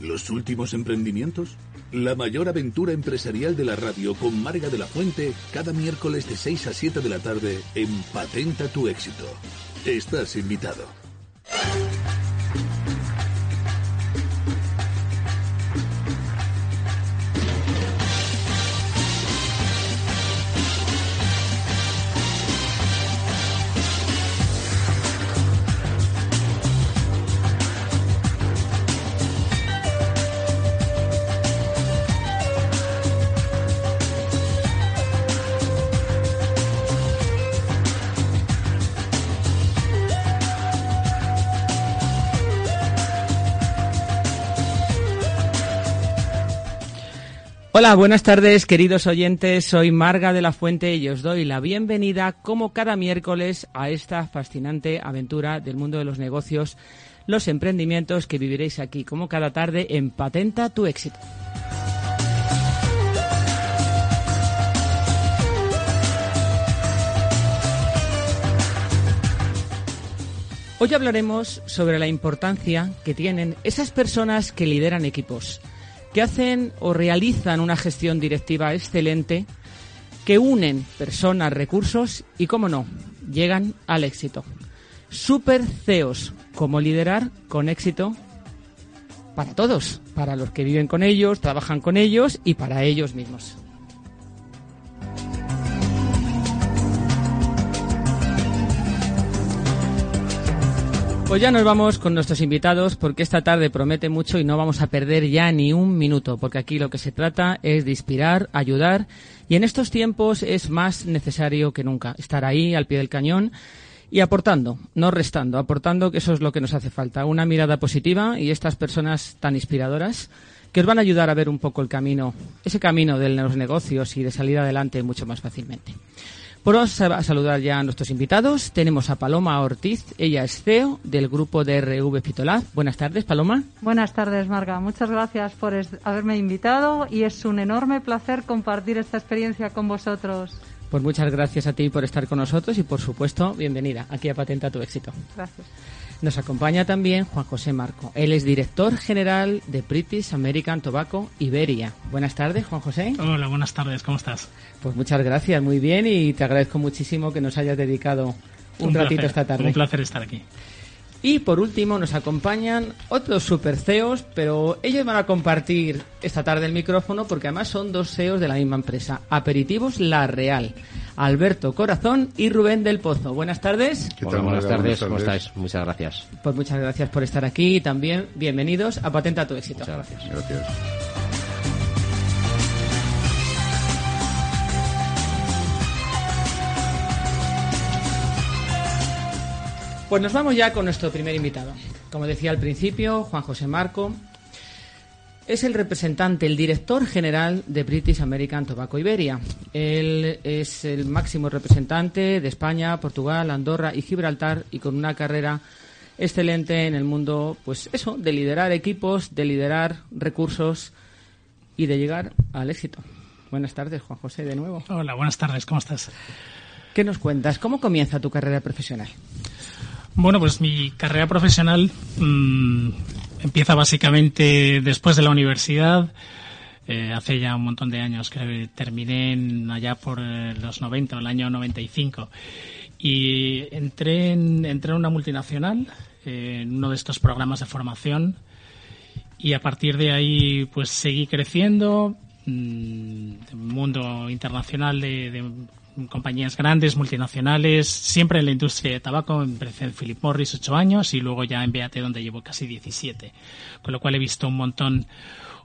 ¿Los últimos emprendimientos? La mayor aventura empresarial de la radio con Marga de la Fuente cada miércoles de 6 a 7 de la tarde en Patenta tu éxito. Estás invitado. Hola, buenas tardes, queridos oyentes. Soy Marga de la Fuente y os doy la bienvenida, como cada miércoles, a esta fascinante aventura del mundo de los negocios, los emprendimientos que viviréis aquí, como cada tarde, en Patenta tu éxito. Hoy hablaremos sobre la importancia que tienen esas personas que lideran equipos que hacen o realizan una gestión directiva excelente, que unen personas, recursos y, cómo no, llegan al éxito. Super CEOs, cómo liderar con éxito para todos, para los que viven con ellos, trabajan con ellos y para ellos mismos. Pues ya nos vamos con nuestros invitados porque esta tarde promete mucho y no vamos a perder ya ni un minuto porque aquí lo que se trata es de inspirar, ayudar y en estos tiempos es más necesario que nunca estar ahí al pie del cañón y aportando, no restando, aportando que eso es lo que nos hace falta, una mirada positiva y estas personas tan inspiradoras que os van a ayudar a ver un poco el camino, ese camino de los negocios y de salir adelante mucho más fácilmente. Por pues vamos a saludar ya a nuestros invitados. Tenemos a Paloma Ortiz, ella es CEO del grupo de RV Fitolab. Buenas tardes, Paloma. Buenas tardes, Marga. Muchas gracias por haberme invitado y es un enorme placer compartir esta experiencia con vosotros. Pues muchas gracias a ti por estar con nosotros y, por supuesto, bienvenida aquí a Patenta tu éxito. Gracias. Nos acompaña también Juan José Marco. Él es director general de British American Tobacco Iberia. Buenas tardes, Juan José. Hola, buenas tardes. ¿Cómo estás? Pues muchas gracias, muy bien y te agradezco muchísimo que nos hayas dedicado un, ratito esta tarde. Un placer estar aquí. Y por último nos acompañan otros super CEOs, pero ellos van a compartir esta tarde el micrófono porque además son dos CEOs de la misma empresa, Aperitivos La Real. Alberto Corazón y Rubén del Pozo. Buenas tardes. Hola, buenas, tardes. ¿Cómo estáis? Muchas gracias. Pues muchas gracias por estar aquí y también bienvenidos a Patenta tu éxito. Muchas gracias. Gracias. Pues nos vamos ya con nuestro primer invitado. Como decía al principio, Juan José Marco es el representante, el director general de British American Tobacco Iberia. Él es el máximo representante de España, Portugal, Andorra y Gibraltar y con una carrera excelente en el mundo, pues eso, de liderar equipos, de liderar recursos y de llegar al éxito. Buenas tardes, Juan José, de nuevo. Hola, buenas tardes, ¿cómo estás? ¿Qué nos cuentas? ¿Cómo comienza tu carrera profesional? Bueno, pues mi carrera profesional mmm, empieza básicamente después de la universidad. Eh, hace ya un montón de años que terminé en, allá por eh, los 90, el año 95. Y entré en, entré en una multinacional, eh, en uno de estos programas de formación. Y a partir de ahí, pues seguí creciendo. Mmm, mundo internacional de compañías grandes, multinacionales, siempre en la industria de tabaco. Empecé en Philip Morris ocho años y luego ya en BAT donde llevo casi 17. Con lo cual he visto un montón,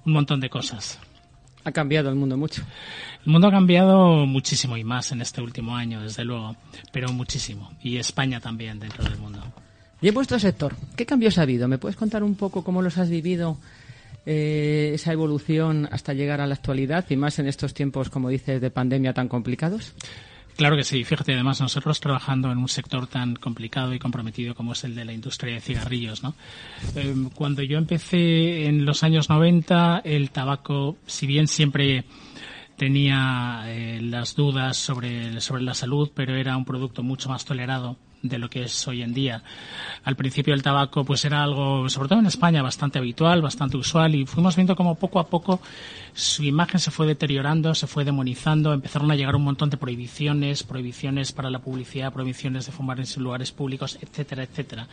un montón de cosas. Ha cambiado el mundo mucho. El mundo ha cambiado muchísimo y más en este último año, desde luego, pero muchísimo. Y España también dentro del mundo. Y en vuestro sector, ¿qué cambios ha habido? ¿Me puedes contar un poco cómo los has vivido? Eh, esa evolución hasta llegar a la actualidad y más en estos tiempos, como dices, de pandemia tan complicados? Claro que sí. Fíjate, además, nosotros trabajando en un sector tan complicado y comprometido como es el de la industria de cigarrillos, ¿no? Eh, cuando yo empecé en los años 90, el tabaco, si bien siempre tenía eh, las dudas sobre, sobre la salud, pero era un producto mucho más tolerado de lo que es hoy en día. Al principio el tabaco pues era algo, sobre todo en España, bastante habitual, bastante usual y fuimos viendo como poco a poco su imagen se fue deteriorando, se fue demonizando, empezaron a llegar un montón de prohibiciones, prohibiciones para la publicidad, prohibiciones de fumar en lugares públicos, etcétera, etcétera,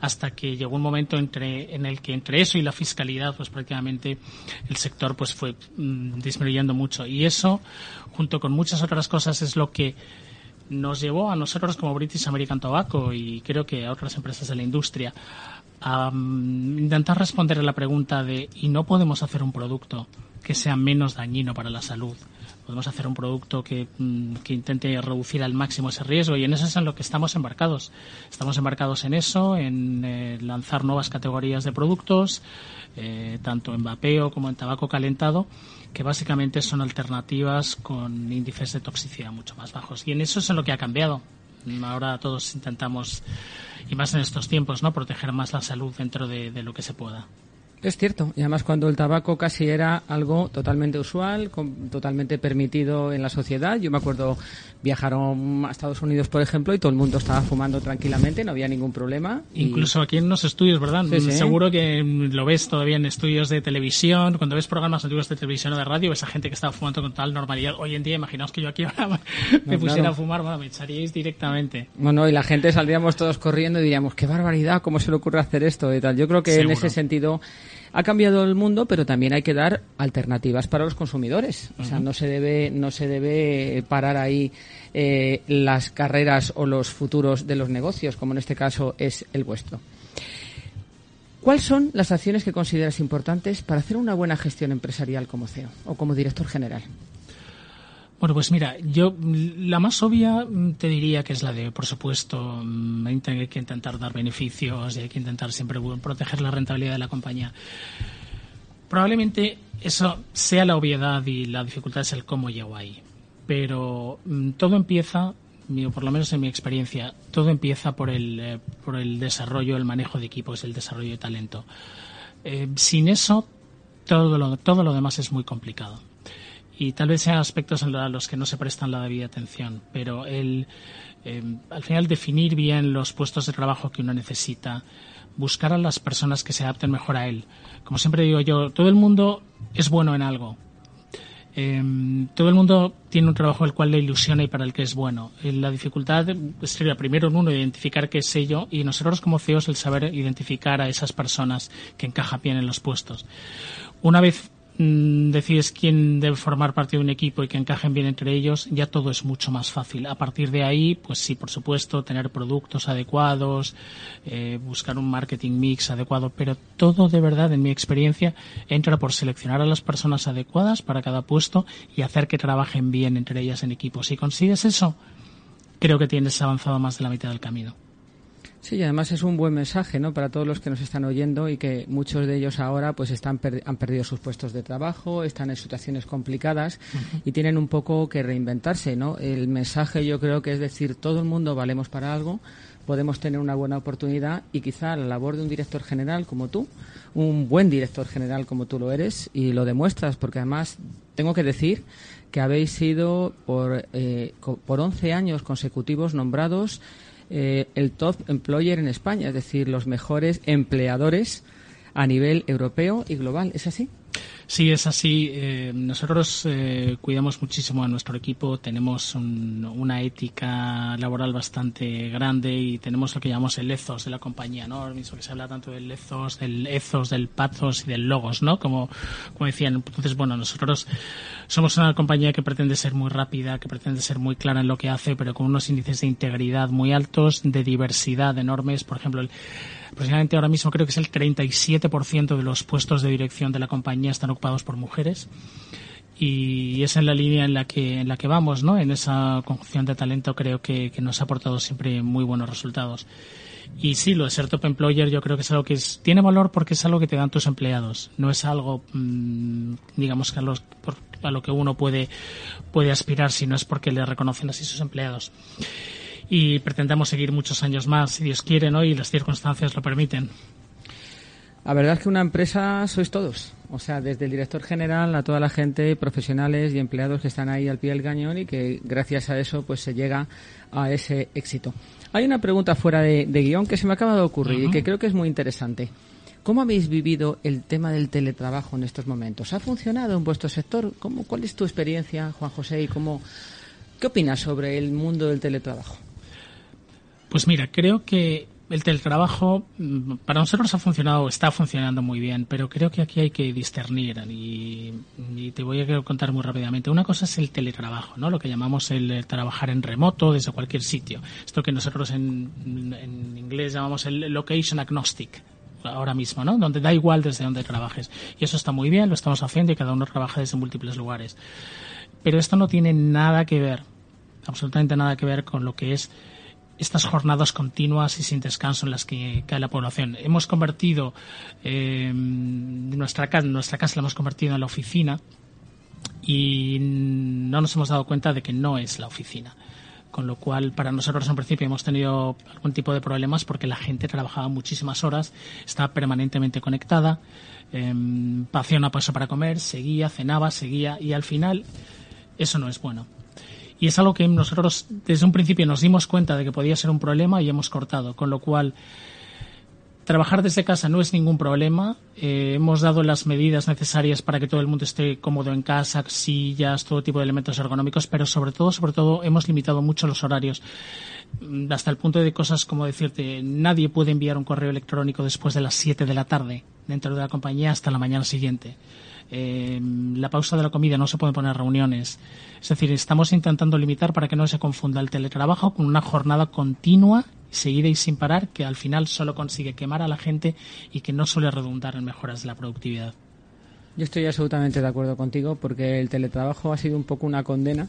hasta que llegó un momento entre, en el que entre eso y la fiscalidad pues prácticamente el sector pues fue mm, disminuyendo mucho y eso junto con muchas otras cosas es lo que nos llevó a nosotros como British American Tobacco y creo que a otras empresas de la industria a mm, intentar responder a la pregunta de ¿y no podemos hacer un producto que sea menos dañino para la salud? Podemos hacer un producto que, mm, que, intente reducir al máximo ese riesgo y en eso es en lo que estamos embarcados. Estamos embarcados en eso, en eh, lanzar nuevas categorías de productos, eh, tanto en vapeo como en tabaco calentado, que básicamente son alternativas con índices de toxicidad mucho más bajos. Y en eso es en lo que ha cambiado. Ahora todos intentamos, y más en estos tiempos, ¿no? proteger más la salud dentro de lo que se pueda. Es cierto, y además cuando el tabaco casi era algo totalmente usual, totalmente permitido en la sociedad. Yo me acuerdo viajaron a Estados Unidos, por ejemplo, y todo el mundo estaba fumando tranquilamente, no había ningún problema. Incluso aquí en los estudios, ¿verdad? Seguro que lo ves todavía en estudios de televisión, cuando ves programas antiguos de televisión o de radio, ves a gente que estaba fumando con tal normalidad. Hoy en día, imaginaos que yo aquí ahora me pusiera a fumar, bueno, me echaríais directamente. Bueno, y la gente saldríamos todos corriendo y diríamos, qué barbaridad, ¿cómo se le ocurre hacer esto? Y tal. Yo creo que en ese sentido ha cambiado el mundo, pero también hay que dar alternativas para los consumidores. O sea, no se debe, no se debe parar ahí eh, las carreras o los futuros de los negocios, como en este caso es el vuestro. ¿Cuáles son las acciones que consideras importantes para hacer una buena gestión empresarial como CEO o como director general? Bueno, pues mira, yo la más obvia mm, te diría que es la de, por supuesto, mm, hay que intentar dar beneficios y hay que intentar siempre proteger la rentabilidad de la compañía. Probablemente eso sea la obviedad y la dificultad es el cómo llego ahí. Pero mm, todo empieza, por lo menos en mi experiencia, todo empieza por el, eh, por el desarrollo, el manejo de equipos, el desarrollo de talento. Eh, sin eso, todo lo, todo lo demás es muy complicado y tal vez sean aspectos a los que no se prestan la debida atención, pero el, em, al final definir bien los puestos de trabajo que uno necesita, buscar a las personas que se adapten mejor a él. Como siempre digo yo, todo el mundo es bueno en algo. Em, todo el mundo tiene un trabajo el cual le ilusiona y para el que es bueno. La dificultad sería primero en uno identificar qué es ello y nosotros como CEOs el saber identificar a esas personas que encajan bien en los puestos. Una vez decides quién debe formar parte de un equipo y que encajen bien entre ellos, ya todo es mucho más fácil. A partir de ahí, pues sí, por supuesto, tener productos adecuados, eh, buscar un marketing mix adecuado, pero todo de verdad, en mi experiencia, entra por seleccionar a las personas adecuadas para cada puesto y hacer que trabajen bien entre ellas en equipo. Si consigues eso, creo que tienes avanzado más de la mitad del camino. Sí, y además es un buen mensaje, ¿no? Para todos los que nos están oyendo y que muchos de ellos ahora, pues, están han perdido sus puestos de trabajo, están en situaciones complicadas y tienen un poco que reinventarse, ¿no? El mensaje yo creo que es decir, todo el mundo valemos para algo, podemos tener una buena oportunidad y quizá la labor de un director general como tú, un buen director general como tú lo eres y lo demuestras, porque además tengo que decir que habéis sido por, eh, por 11 años consecutivos nombrados eh, el top employer en España, es decir, los mejores empleadores a nivel europeo y global. ¿Es así? Sí, es así. Eh, nosotros eh, cuidamos muchísimo a nuestro equipo, tenemos una ética laboral bastante grande y tenemos lo que llamamos el ethos de la compañía, ¿no? Mismo que se habla tanto del ethos, del ethos, del pathos y del logos, ¿no? Como, como decían. Entonces, bueno, nosotros somos una compañía que pretende ser muy rápida, que pretende ser muy clara en lo que hace, pero con unos índices de integridad muy altos, de diversidad enormes. Por ejemplo, el, Aproximadamente ahora mismo creo que es el 37% de los puestos de dirección de la compañía están ocupados por mujeres y es en la línea en la que en la que vamos, ¿no? En esa conjunción de talento creo que, nos ha aportado siempre muy buenos resultados. Y sí, lo de ser top employer yo creo que es algo que tiene valor porque es algo que te dan tus empleados. No es algo, mm, digamos, que a, los, a lo que uno puede, puede aspirar, sino es porque le reconocen así sus empleados y pretendemos seguir muchos años más, si Dios quiere, ¿no? y las circunstancias lo permiten. La verdad es que una empresa sois todos. O sea, desde el director general a toda la gente, profesionales y empleados que están ahí al pie del cañón y que gracias a eso pues se llega a ese éxito. Hay una pregunta fuera de, guion que se me acaba de ocurrir y que creo que es muy interesante. ¿Cómo habéis vivido el tema del teletrabajo en estos momentos? ¿Ha funcionado en vuestro sector? ¿Cómo, ¿Cuál es tu experiencia, Juan José, y cómo, qué opinas sobre el mundo del teletrabajo? Pues mira, creo que el teletrabajo mm, para nosotros ha funcionado, está funcionando muy bien, pero creo que aquí hay que discernir y, te voy a contar muy rápidamente. Una cosa es el teletrabajo, ¿no? Lo que llamamos el trabajar en remoto desde cualquier sitio. Esto que nosotros en, en inglés llamamos el location agnostic ahora mismo, ¿no? Donde da igual desde donde trabajes. Y eso está muy bien, lo estamos haciendo y cada uno trabaja desde múltiples lugares. Pero esto no tiene nada que ver, absolutamente nada que ver con lo que es estas jornadas continuas y sin descanso en las que cae la población. Hemos convertido eh, nuestra casa, nuestra casa la hemos convertido en la oficina y no nos hemos dado cuenta de que no es la oficina. Con lo cual, para nosotros en principio hemos tenido algún tipo de problemas porque la gente trabajaba muchísimas horas, estaba permanentemente conectada, eh, hacía una para comer, seguía, cenaba, seguía y al final eso no es bueno. Y es algo que nosotros desde un principio nos dimos cuenta de que podía ser un problema y hemos cortado. Con lo cual, trabajar desde casa no es ningún problema. Eh, hemos dado las medidas necesarias para que todo el mundo esté cómodo en casa, sillas, todo tipo de elementos ergonómicos, pero sobre todo, sobre todo, hemos limitado mucho los horarios. Mm, hasta el punto de cosas como decirte, nadie puede enviar un correo electrónico después de las 7 de la tarde dentro de la compañía hasta la mañana siguiente. Eh, la pausa de la comida no se pueden poner reuniones. Es decir, estamos intentando limitar para que no se confunda el teletrabajo con una jornada continua, seguida y sin parar, que al final solo consigue quemar a la gente y que no suele redundar en mejoras de la productividad. Yo estoy absolutamente de acuerdo contigo porque el teletrabajo ha sido un poco una condena.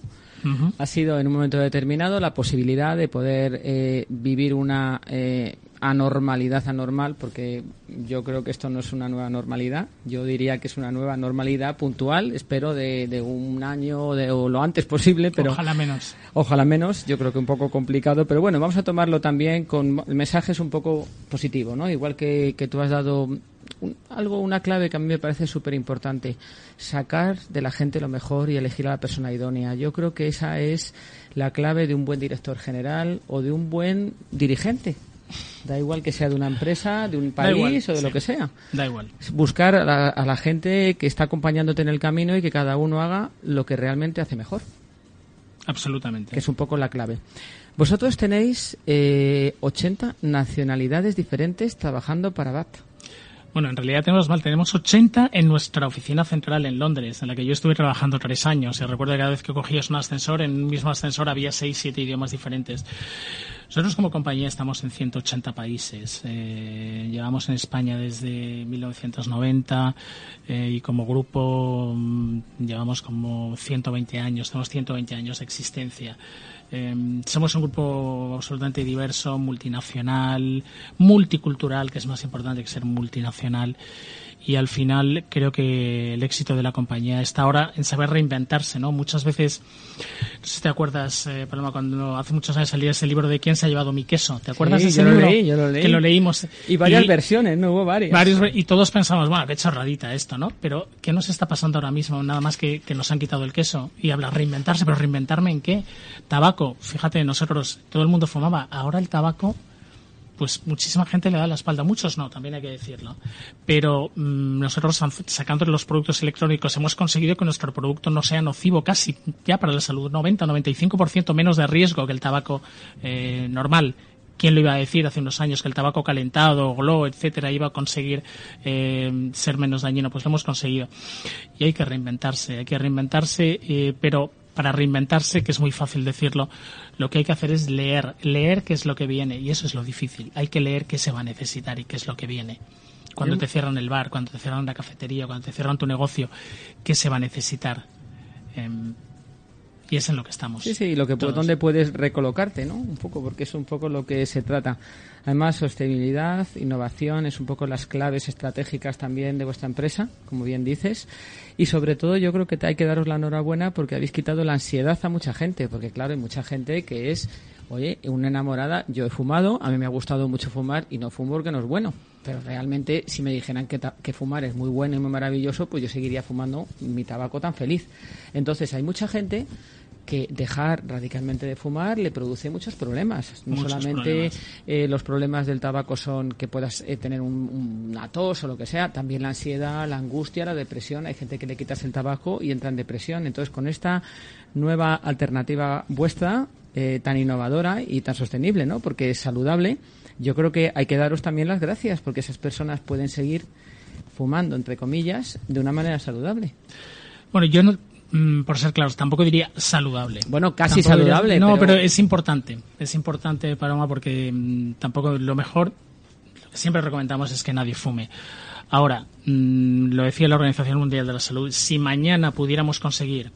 Ha sido en un momento determinado la posibilidad de poder eh, vivir una eh, anormalidad anormal, porque yo creo que esto no es una nueva normalidad. Yo diría que es una nueva normalidad puntual, espero de, un año o lo antes posible, pero ojalá menos. Ojalá menos. Yo creo que un poco complicado, pero bueno, vamos a tomarlo también con mensajes un poco positivos, ¿no? Igual que, que tú has dado algo, una clave que a mí me parece súper importante, sacar de la gente lo mejor y elegir a la persona idónea. Yo creo que esa es la clave de un buen director general o de un buen dirigente Da igual que sea de una empresa, de un país o de lo que sea. Da igual. Buscar a la, gente que está acompañándote en el camino y que cada uno haga lo que realmente hace mejor. Absolutamente. Que es un poco la clave. Vosotros tenéis eh, 80 nacionalidades diferentes trabajando para BAT. Bueno, en realidad tenemos mal, tenemos 80 en nuestra oficina central en Londres, en la que yo estuve trabajando tres años. Y recuerdo que cada vez que cogías un ascensor, en un mismo ascensor había seis, siete idiomas diferentes. Nosotros como compañía estamos en 180 países. Eh, llevamos en España desde 1990 eh, y como grupo mm, llevamos como 120 años, tenemos 120 años de existencia. Eh, somos un grupo absolutamente diverso, multinacional, multicultural, que es más importante que ser multinacional y al final creo que el éxito de la compañía está ahora en saber reinventarse, ¿no? Muchas veces, no sé si te acuerdas, eh, Paloma, cuando hace muchos años salía ese libro de ¿Quién se ha llevado mi queso? ¿Te acuerdas de ese yo libro? Lo leí, yo lo leí. Que lo leímos. Y varias versiones, ¿no? Hubo varias. y todos pensamos, bueno, qué chorradita esto, ¿no? Pero ¿qué nos está pasando ahora mismo? Nada más que, que nos han quitado el queso. Y habla reinventarse, pero reinventarme en qué? Tabaco. Fíjate, nosotros, todo el mundo fumaba. Ahora el tabaco pues muchísima gente le da la espalda. Muchos no, también hay que decirlo. Pero mm, nosotros, sacando los productos electrónicos, hemos conseguido que nuestro producto no sea nocivo casi ya para la salud. 90-95% menos de riesgo que el tabaco eh, normal. ¿Quién lo iba a decir hace unos años que el tabaco calentado, glow, etcétera, iba a conseguir eh, ser menos dañino? Pues lo hemos conseguido. Y hay que reinventarse, hay que reinventarse, eh, pero para reinventarse, que es muy fácil decirlo, lo que hay que hacer es leer, leer qué es lo que viene, y eso es lo difícil. Hay que leer qué se va a necesitar y qué es lo que viene. Cuando te cierran el bar, cuando te cierran la cafetería, cuando te cierran tu negocio, qué se va a necesitar. Em, y es en lo que estamos. Sí, sí, lo que por donde puedes recolocarte, ¿no? Un poco, porque es un poco lo que se trata. Además, sostenibilidad, innovación, es un poco las claves estratégicas también de vuestra empresa, como bien dices. Y sobre todo, yo creo que te hay que daros la enhorabuena porque habéis quitado la ansiedad a mucha gente, porque claro, hay mucha gente que es, oye, una enamorada, yo he fumado, a mí me ha gustado mucho fumar y no fumo porque no es bueno. Pero realmente si me dijeran que, que, fumar es muy bueno y muy maravilloso, pues yo seguiría fumando mi tabaco tan feliz. Entonces hay mucha gente que dejar radicalmente de fumar le produce muchos problemas. No solamente eh, los problemas del tabaco son que puedas eh, tener un, una tos o lo que sea, también la ansiedad, la angustia, la depresión. Hay gente que le quitas el tabaco y entra en depresión. Entonces, con esta nueva alternativa vuestra, eh, tan innovadora y tan sostenible, ¿no? Porque es saludable, yo creo que hay que daros también las gracias porque esas personas pueden seguir fumando, entre comillas, de una manera saludable. Bueno, yo no, Mm, por ser claros, tampoco diría saludable. Bueno, casi saludable. no, pero... es importante. Es importante, Paloma, porque mm, tampoco lo mejor, lo que siempre recomendamos es que nadie fume. Ahora, mm, lo decía la Organización Mundial de la Salud, si mañana pudiéramos conseguir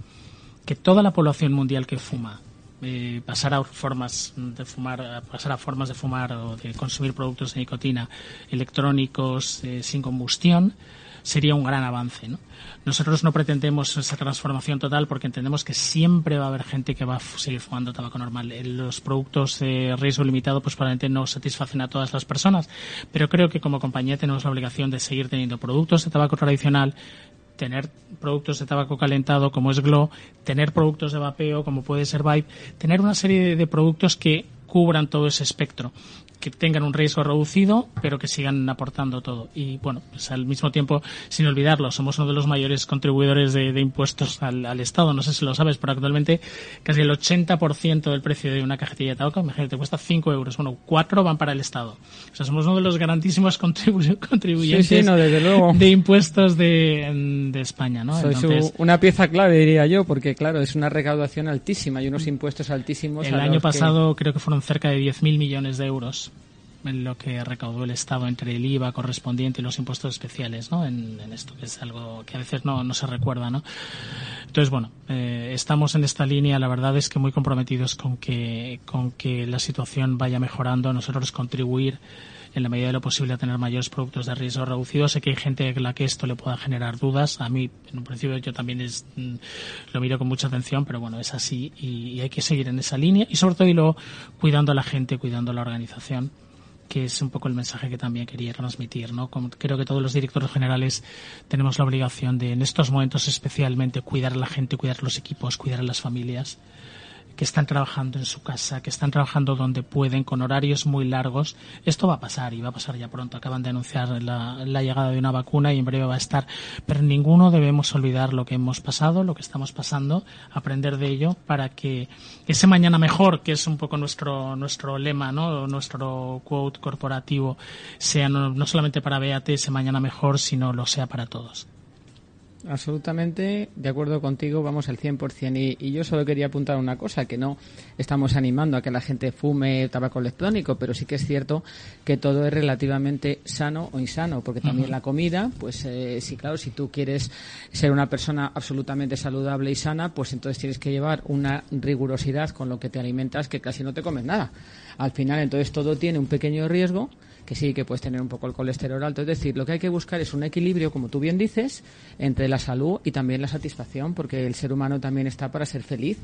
que toda la población mundial que fuma eh, pasara a formas de fumar, pasar a formas de fumar o de consumir productos de nicotina electrónicos eh, sin combustión, sería un gran avance. ¿no? Nosotros no pretendemos esa transformación total porque entendemos que siempre va a haber gente que va a seguir fumando tabaco normal. Los productos de riesgo limitado pues probablemente no satisfacen a todas las personas, pero creo que como compañía tenemos la obligación de seguir teniendo productos de tabaco tradicional tener productos de tabaco calentado como es Glow, tener productos de vapeo como puede ser Vibe, tener una serie de productos que cubran todo ese espectro que tengan un riesgo reducido, pero que sigan aportando todo. Y bueno, pues al mismo tiempo, sin olvidarlo, somos uno de los mayores contribuidores de, impuestos al, Estado. No sé si lo sabes, pero actualmente casi el 80% del precio de una cajetilla de tabaco, imagínate, cuesta 5 euros. Bueno, 4 van para el Estado. O sea, somos uno de los grandísimos contribuyentes de impuestos de, España, ¿no? Sois una pieza clave, diría yo, porque claro, es una recaudación altísima y unos impuestos altísimos. El año pasado creo que fueron cerca de 10.000 millones de euros lo que recaudó el Estado entre el IVA correspondiente y los impuestos especiales, ¿no? En, esto, que es algo que a veces no, no se recuerda, ¿no? Entonces, bueno, eh, estamos en esta línea, la verdad es que muy comprometidos con que, con que la situación vaya mejorando, nosotros contribuir en la medida de lo posible a tener mayores productos de riesgo reducido. Sé que hay gente a la que esto le pueda generar dudas. A mí, en un principio, yo también es, mm, lo miro con mucha atención, pero bueno, es así y, hay que seguir en esa línea y sobre todo y luego cuidando a la gente, cuidando a la organización que es un poco el mensaje que también quería transmitir, ¿no? creo que todos los directores generales tenemos la obligación de, en estos momentos especialmente, cuidar a la gente, cuidar los equipos, cuidar a las familias que están trabajando en su casa, que están trabajando donde pueden, con horarios muy largos. Esto va a pasar y va a pasar ya pronto. Acaban de anunciar la, llegada de una vacuna y en breve va a estar. Pero ninguno debemos olvidar lo que hemos pasado, lo que estamos pasando, aprender de ello para que ese mañana mejor, que es un poco nuestro, nuestro lema, ¿no? nuestro quote corporativo, sea no, no solamente para BAT ese mañana mejor, sino lo sea para todos absolutamente de acuerdo contigo, vamos al 100%. Y, y yo solo quería apuntar una cosa, que no estamos animando a que la gente fume tabaco electrónico, pero sí que es cierto que todo es relativamente sano o insano, porque también la comida, pues eh, sí, claro, si tú quieres ser una persona absolutamente saludable y sana, pues entonces tienes que llevar una rigurosidad con lo que te alimentas que casi no te comes nada. Al final, entonces todo tiene un pequeño riesgo que sí, que puedes tener un poco el colesterol alto. Es decir, lo que hay que buscar es un equilibrio, como tú bien dices, entre la salud y también la satisfacción, porque el ser humano también está para ser feliz.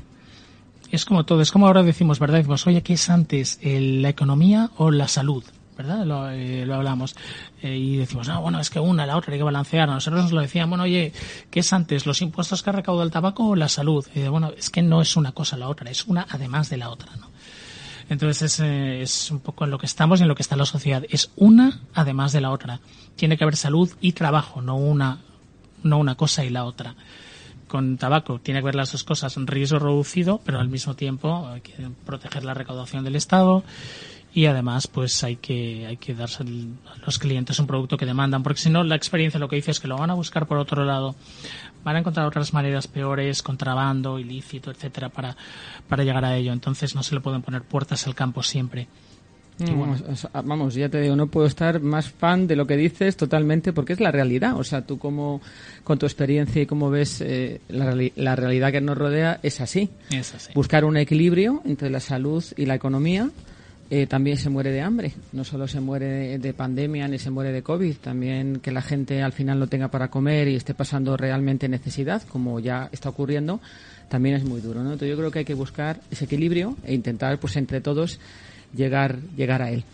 Es como todo, es como ahora decimos, ¿verdad? Pues, oye, ¿qué es antes, la economía o la salud? ¿verdad? Lo, eh, hablamos. Eh, y decimos, no, bueno, es que una, la otra, hay que balancear. Nosotros nos lo decíamos, bueno, oye, ¿qué es antes, los impuestos que recauda el tabaco o la salud? Y bueno, es que no es una cosa la otra, es una además de la otra, ¿no? Entonces es, un poco en lo que estamos y en lo que está la sociedad. Es una además de la otra. Tiene que haber salud y trabajo, no una, no una cosa y la otra. Con tabaco tiene que haber las dos cosas, un riesgo reducido, pero al mismo tiempo hay que proteger la recaudación del Estado y además pues hay que hay que darse a los clientes un producto que demandan porque si no la experiencia lo que dice es que lo van a buscar por otro lado van a encontrar otras maneras peores contrabando ilícito etcétera para para llegar a ello entonces no se le pueden poner puertas al campo siempre vamos, ya te digo, no puedo estar más fan de lo que dices totalmente porque es la realidad. O sea, tú como con tu experiencia y como ves eh, la, la, realidad que nos rodea es así. Es así. Buscar un equilibrio entre la salud y la economía eh, también se muere de hambre. No solo se muere de, pandemia ni se muere de COVID, también que la gente al final no tenga para comer y esté pasando realmente necesidad, como ya está ocurriendo, también es muy duro. ¿no? Entonces yo creo que hay que buscar ese equilibrio e intentar, pues entre todos, llegar, llegar a él.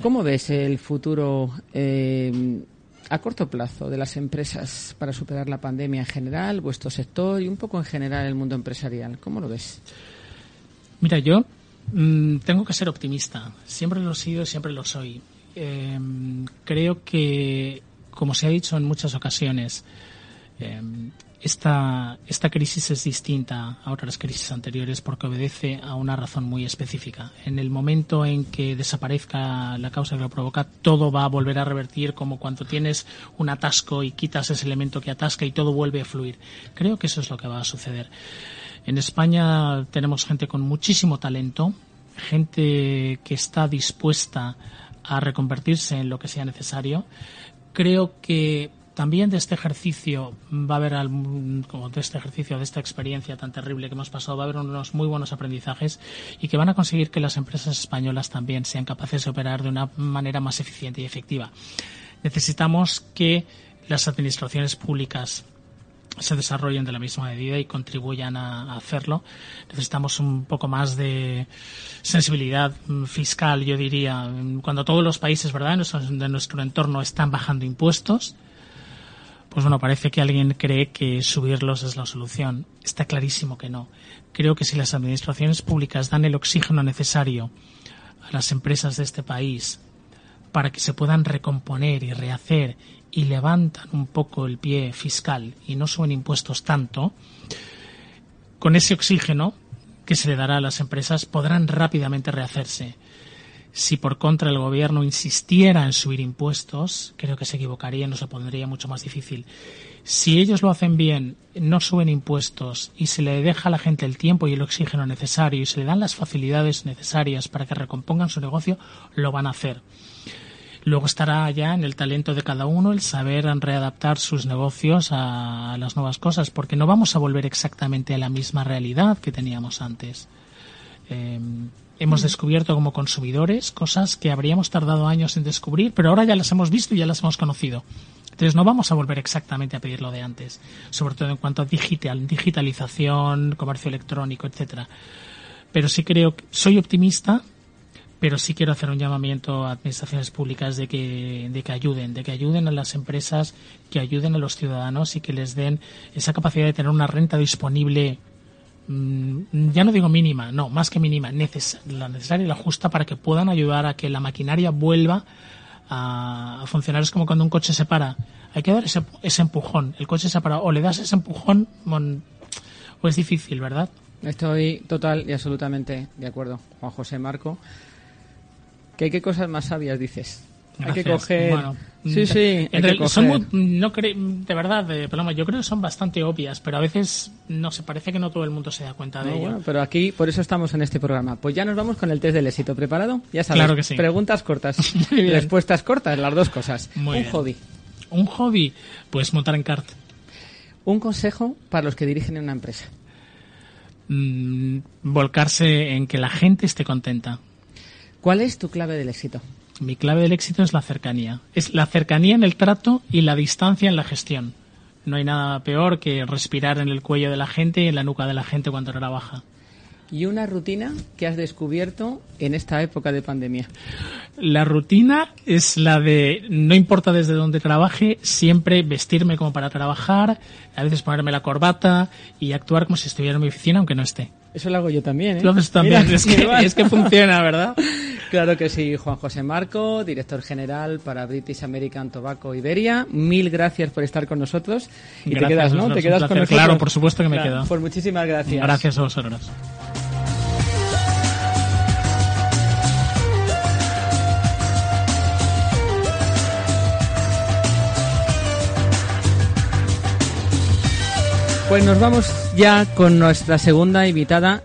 ¿Cómo ves el futuro eh, a corto plazo de las empresas para superar la pandemia en general, vuestro sector y un poco en general el mundo empresarial? ¿Cómo lo ves? Mira, yo mm, tengo que ser optimista. Siempre lo he sido, siempre lo soy. Em, creo que, como se ha dicho en muchas ocasiones, em, esta, esta crisis es distinta a otras crisis anteriores porque obedece a una razón muy específica. En el momento en que desaparezca la causa que lo provoca, todo va a volver a revertir como cuando tienes un atasco y quitas ese elemento que atasca y todo vuelve a fluir. Creo que eso es lo que va a suceder. En España tenemos gente con muchísimo talento, gente que está dispuesta a reconvertirse en lo que sea necesario. Creo que también de este ejercicio va a haber, como de este ejercicio, de esta experiencia tan terrible que hemos pasado, va a haber unos muy buenos aprendizajes y que van a conseguir que las empresas españolas también sean capaces de operar de una manera más eficiente y efectiva. Necesitamos que las administraciones públicas se desarrollen de la misma medida y contribuyan a, hacerlo. Necesitamos un poco más de sensibilidad fiscal, yo diría. Cuando todos los países, ¿verdad?, de nuestro entorno están bajando impuestos, pues bueno, parece que alguien cree que subirlos es la solución. Está clarísimo que no. Creo que si las administraciones públicas dan el oxígeno necesario a las empresas de este país para que se puedan recomponer y rehacer y levantan un poco el pie fiscal y no suben impuestos tanto, con ese oxígeno que se le dará a las empresas podrán rápidamente rehacerse si por contra el gobierno insistiera en subir impuestos, creo que se equivocaría y nos lo pondría mucho más difícil. Si ellos lo hacen bien, no suben impuestos y se le deja a la gente el tiempo y el oxígeno necesario y se le dan las facilidades necesarias para que recompongan su negocio, lo van a hacer. Luego estará ya en el talento de cada uno el saber readaptar sus negocios a las nuevas cosas, porque no vamos a volver exactamente a la misma realidad que teníamos antes. Em, hemos descubierto como consumidores cosas que habríamos tardado años en descubrir, pero ahora ya las hemos visto y ya las hemos conocido. Entonces no vamos a volver exactamente a pedir lo de antes, sobre todo en cuanto a digital, digitalización, comercio electrónico, etcétera. Pero sí creo que soy optimista, pero sí quiero hacer un llamamiento a administraciones públicas de que, de que ayuden, de que ayuden a las empresas, que ayuden a los ciudadanos y que les den esa capacidad de tener una renta disponible Mm, ya no digo mínima, no, más que mínima, la necesaria y la justa para que puedan ayudar a que la maquinaria vuelva a, funcionar. Es como cuando un coche se para, hay que dar ese, ese empujón. El coche se para, o le das ese empujón, o es difícil, ¿verdad? Estoy total y absolutamente de acuerdo, Juan José Marco. ¿Qué, qué cosas más sabias dices? Hay que coger. sí, sí. Son no de verdad, de Paloma, yo creo que son bastante obvias, pero a veces no se parece que no todo el mundo se da cuenta de ello. pero aquí, por eso estamos en este programa. Pues ya nos vamos con el test del éxito. ¿Preparado? Ya sabes. Claro que sí. Preguntas cortas, respuestas cortas, las dos cosas. Un hobby. Un hobby, pues montar en kart. Un consejo para los que dirigen una empresa. Mm, volcarse en que la gente esté contenta. ¿Cuál es tu clave del éxito? Mi clave del éxito es la cercanía. Es la cercanía en el trato y la distancia en la gestión. No hay nada peor que respirar en el cuello de la gente y en la nuca de la gente cuando trabaja. ¿Y una rutina que has descubierto en esta época de pandemia? La rutina es la de, no importa desde dónde trabaje, siempre vestirme como para trabajar, a veces ponerme la corbata y actuar como si estuviera en mi oficina aunque no esté. Eso lo hago yo también, ¿eh? Lo haces también, es, que, es que funciona, ¿verdad? Claro que sí, Juan José Marco, director general para British American Tobacco Iberia. Mil gracias por estar con nosotros. Y te quedas, ¿no? Te quedas con nosotros. Claro, por supuesto que me quedo. Pues muchísimas gracias. Gracias a vosotros. Pues nos vamos ya con nuestra segunda invitada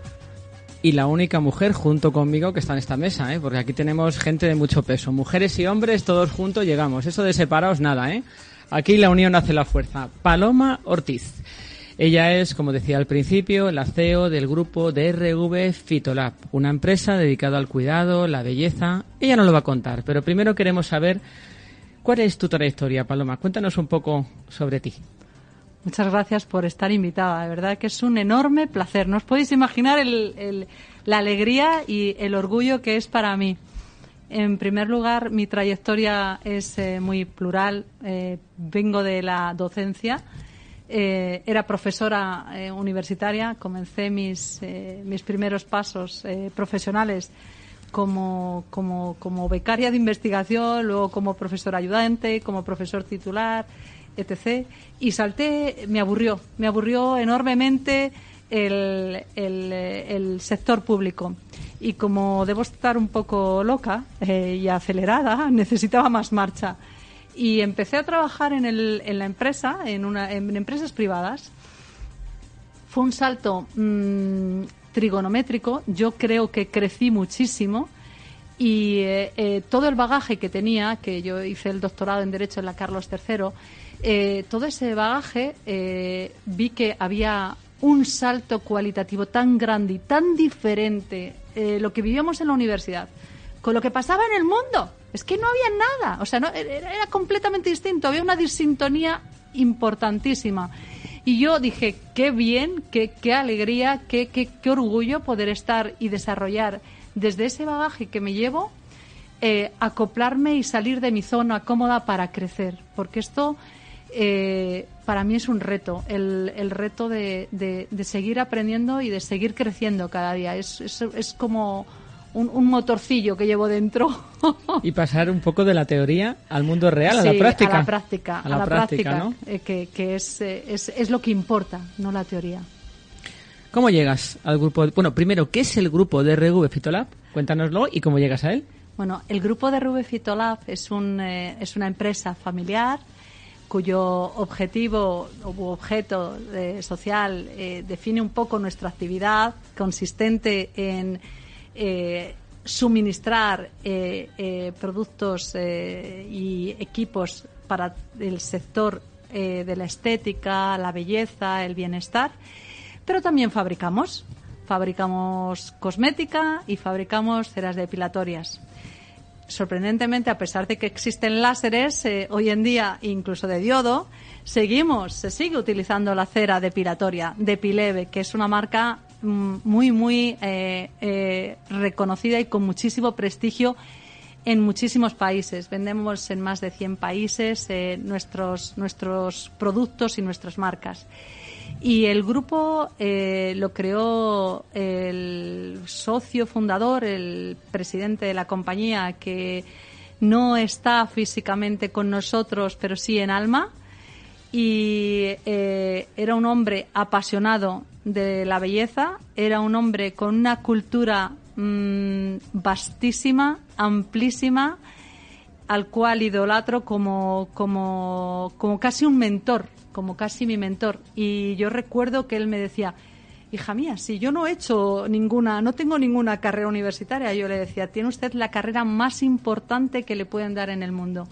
y la única mujer junto conmigo que está en esta mesa, ¿eh? porque aquí tenemos gente de mucho peso. Mujeres y hombres, todos juntos llegamos. Eso de separados, nada, ¿eh? Aquí la unión hace la fuerza. Paloma Ortiz. Ella es, como decía al principio, la CEO del grupo DRV Fitolab, una empresa dedicada al cuidado, la belleza. Ella no lo va a contar, pero primero queremos saber cuál es tu trayectoria, Paloma. Cuéntanos un poco sobre ti. Muchas gracias por estar invitada. De verdad que es un enorme placer. No os podéis imaginar la alegría y el orgullo que es para mí. En primer lugar, mi trayectoria es eh, muy plural. Eh, vengo de la docencia. Eh, era profesora universitaria. Comencé mis, mis primeros pasos profesionales como, como, como, becaria de investigación, luego como profesor ayudante, como profesor titular, etc. Y salté, me aburrió, me aburrió enormemente el, el sector público y como debo estar un poco loca eh, y acelerada, necesitaba más marcha. Y empecé a trabajar en, el, en la empresa, en, una, en empresas privadas. Fue un salto mm, trigonométrico. Yo creo que crecí muchísimo y eh, eh, todo el bagaje que tenía, que yo hice el doctorado en Derecho en la Carlos III, todo ese bagaje vi que había un salto cualitativo tan grande y tan diferente eh, lo que vivíamos en la universidad con lo que pasaba en el mundo. Es que no había nada, o sea, no, era, completamente distinto, había una disintonía importantísima. Y yo dije, qué bien, qué, qué alegría, qué, qué, qué, orgullo poder estar y desarrollar desde ese bagaje que me llevo, eh, acoplarme y salir de mi zona cómoda para crecer. Porque esto eh, para mí es un reto, el, el reto de, de, seguir aprendiendo y de seguir creciendo cada día. Es, es, como un, motorcillo que llevo dentro. y pasar un poco de la teoría al mundo real, a la práctica. A la práctica, a la, práctica, ¿no? Eh, que, que es, eh, es, es lo que importa, no la teoría. ¿Cómo llegas al grupo? Bueno, primero, ¿qué es el grupo de RV Fitolab? Cuéntanoslo y cómo llegas a él. Bueno, el grupo de RV Fitolab es, un, es una empresa familiar cuyo objetivo u objeto eh, social eh, define un poco nuestra actividad, consistente en eh, suministrar productos y equipos para el sector de la estética, la belleza, el bienestar, pero también fabricamos. Fabricamos cosmética y fabricamos ceras depilatorias sorprendentemente, a pesar de que existen láseres eh, hoy en día, incluso de diodo, seguimos, se sigue utilizando la cera depilatoria de Pileve, que es una marca mm, muy, muy eh, eh, reconocida y con muchísimo prestigio en muchísimos países. Vendemos en más de 100 países nuestros, nuestros productos y nuestras marcas. Y el grupo eh, lo creó el socio fundador, el presidente de la compañía, que no está físicamente con nosotros, pero sí en alma. Y eh, era un hombre apasionado de la belleza, era un hombre con una cultura mm, vastísima, amplísima, al cual idolatro como, como, como casi un mentor como casi mi mentor. Y yo recuerdo que él me decía, hija mía, si yo no he hecho ninguna, no tengo ninguna carrera universitaria, yo le decía, tiene usted la carrera más importante que le pueden dar en el mundo.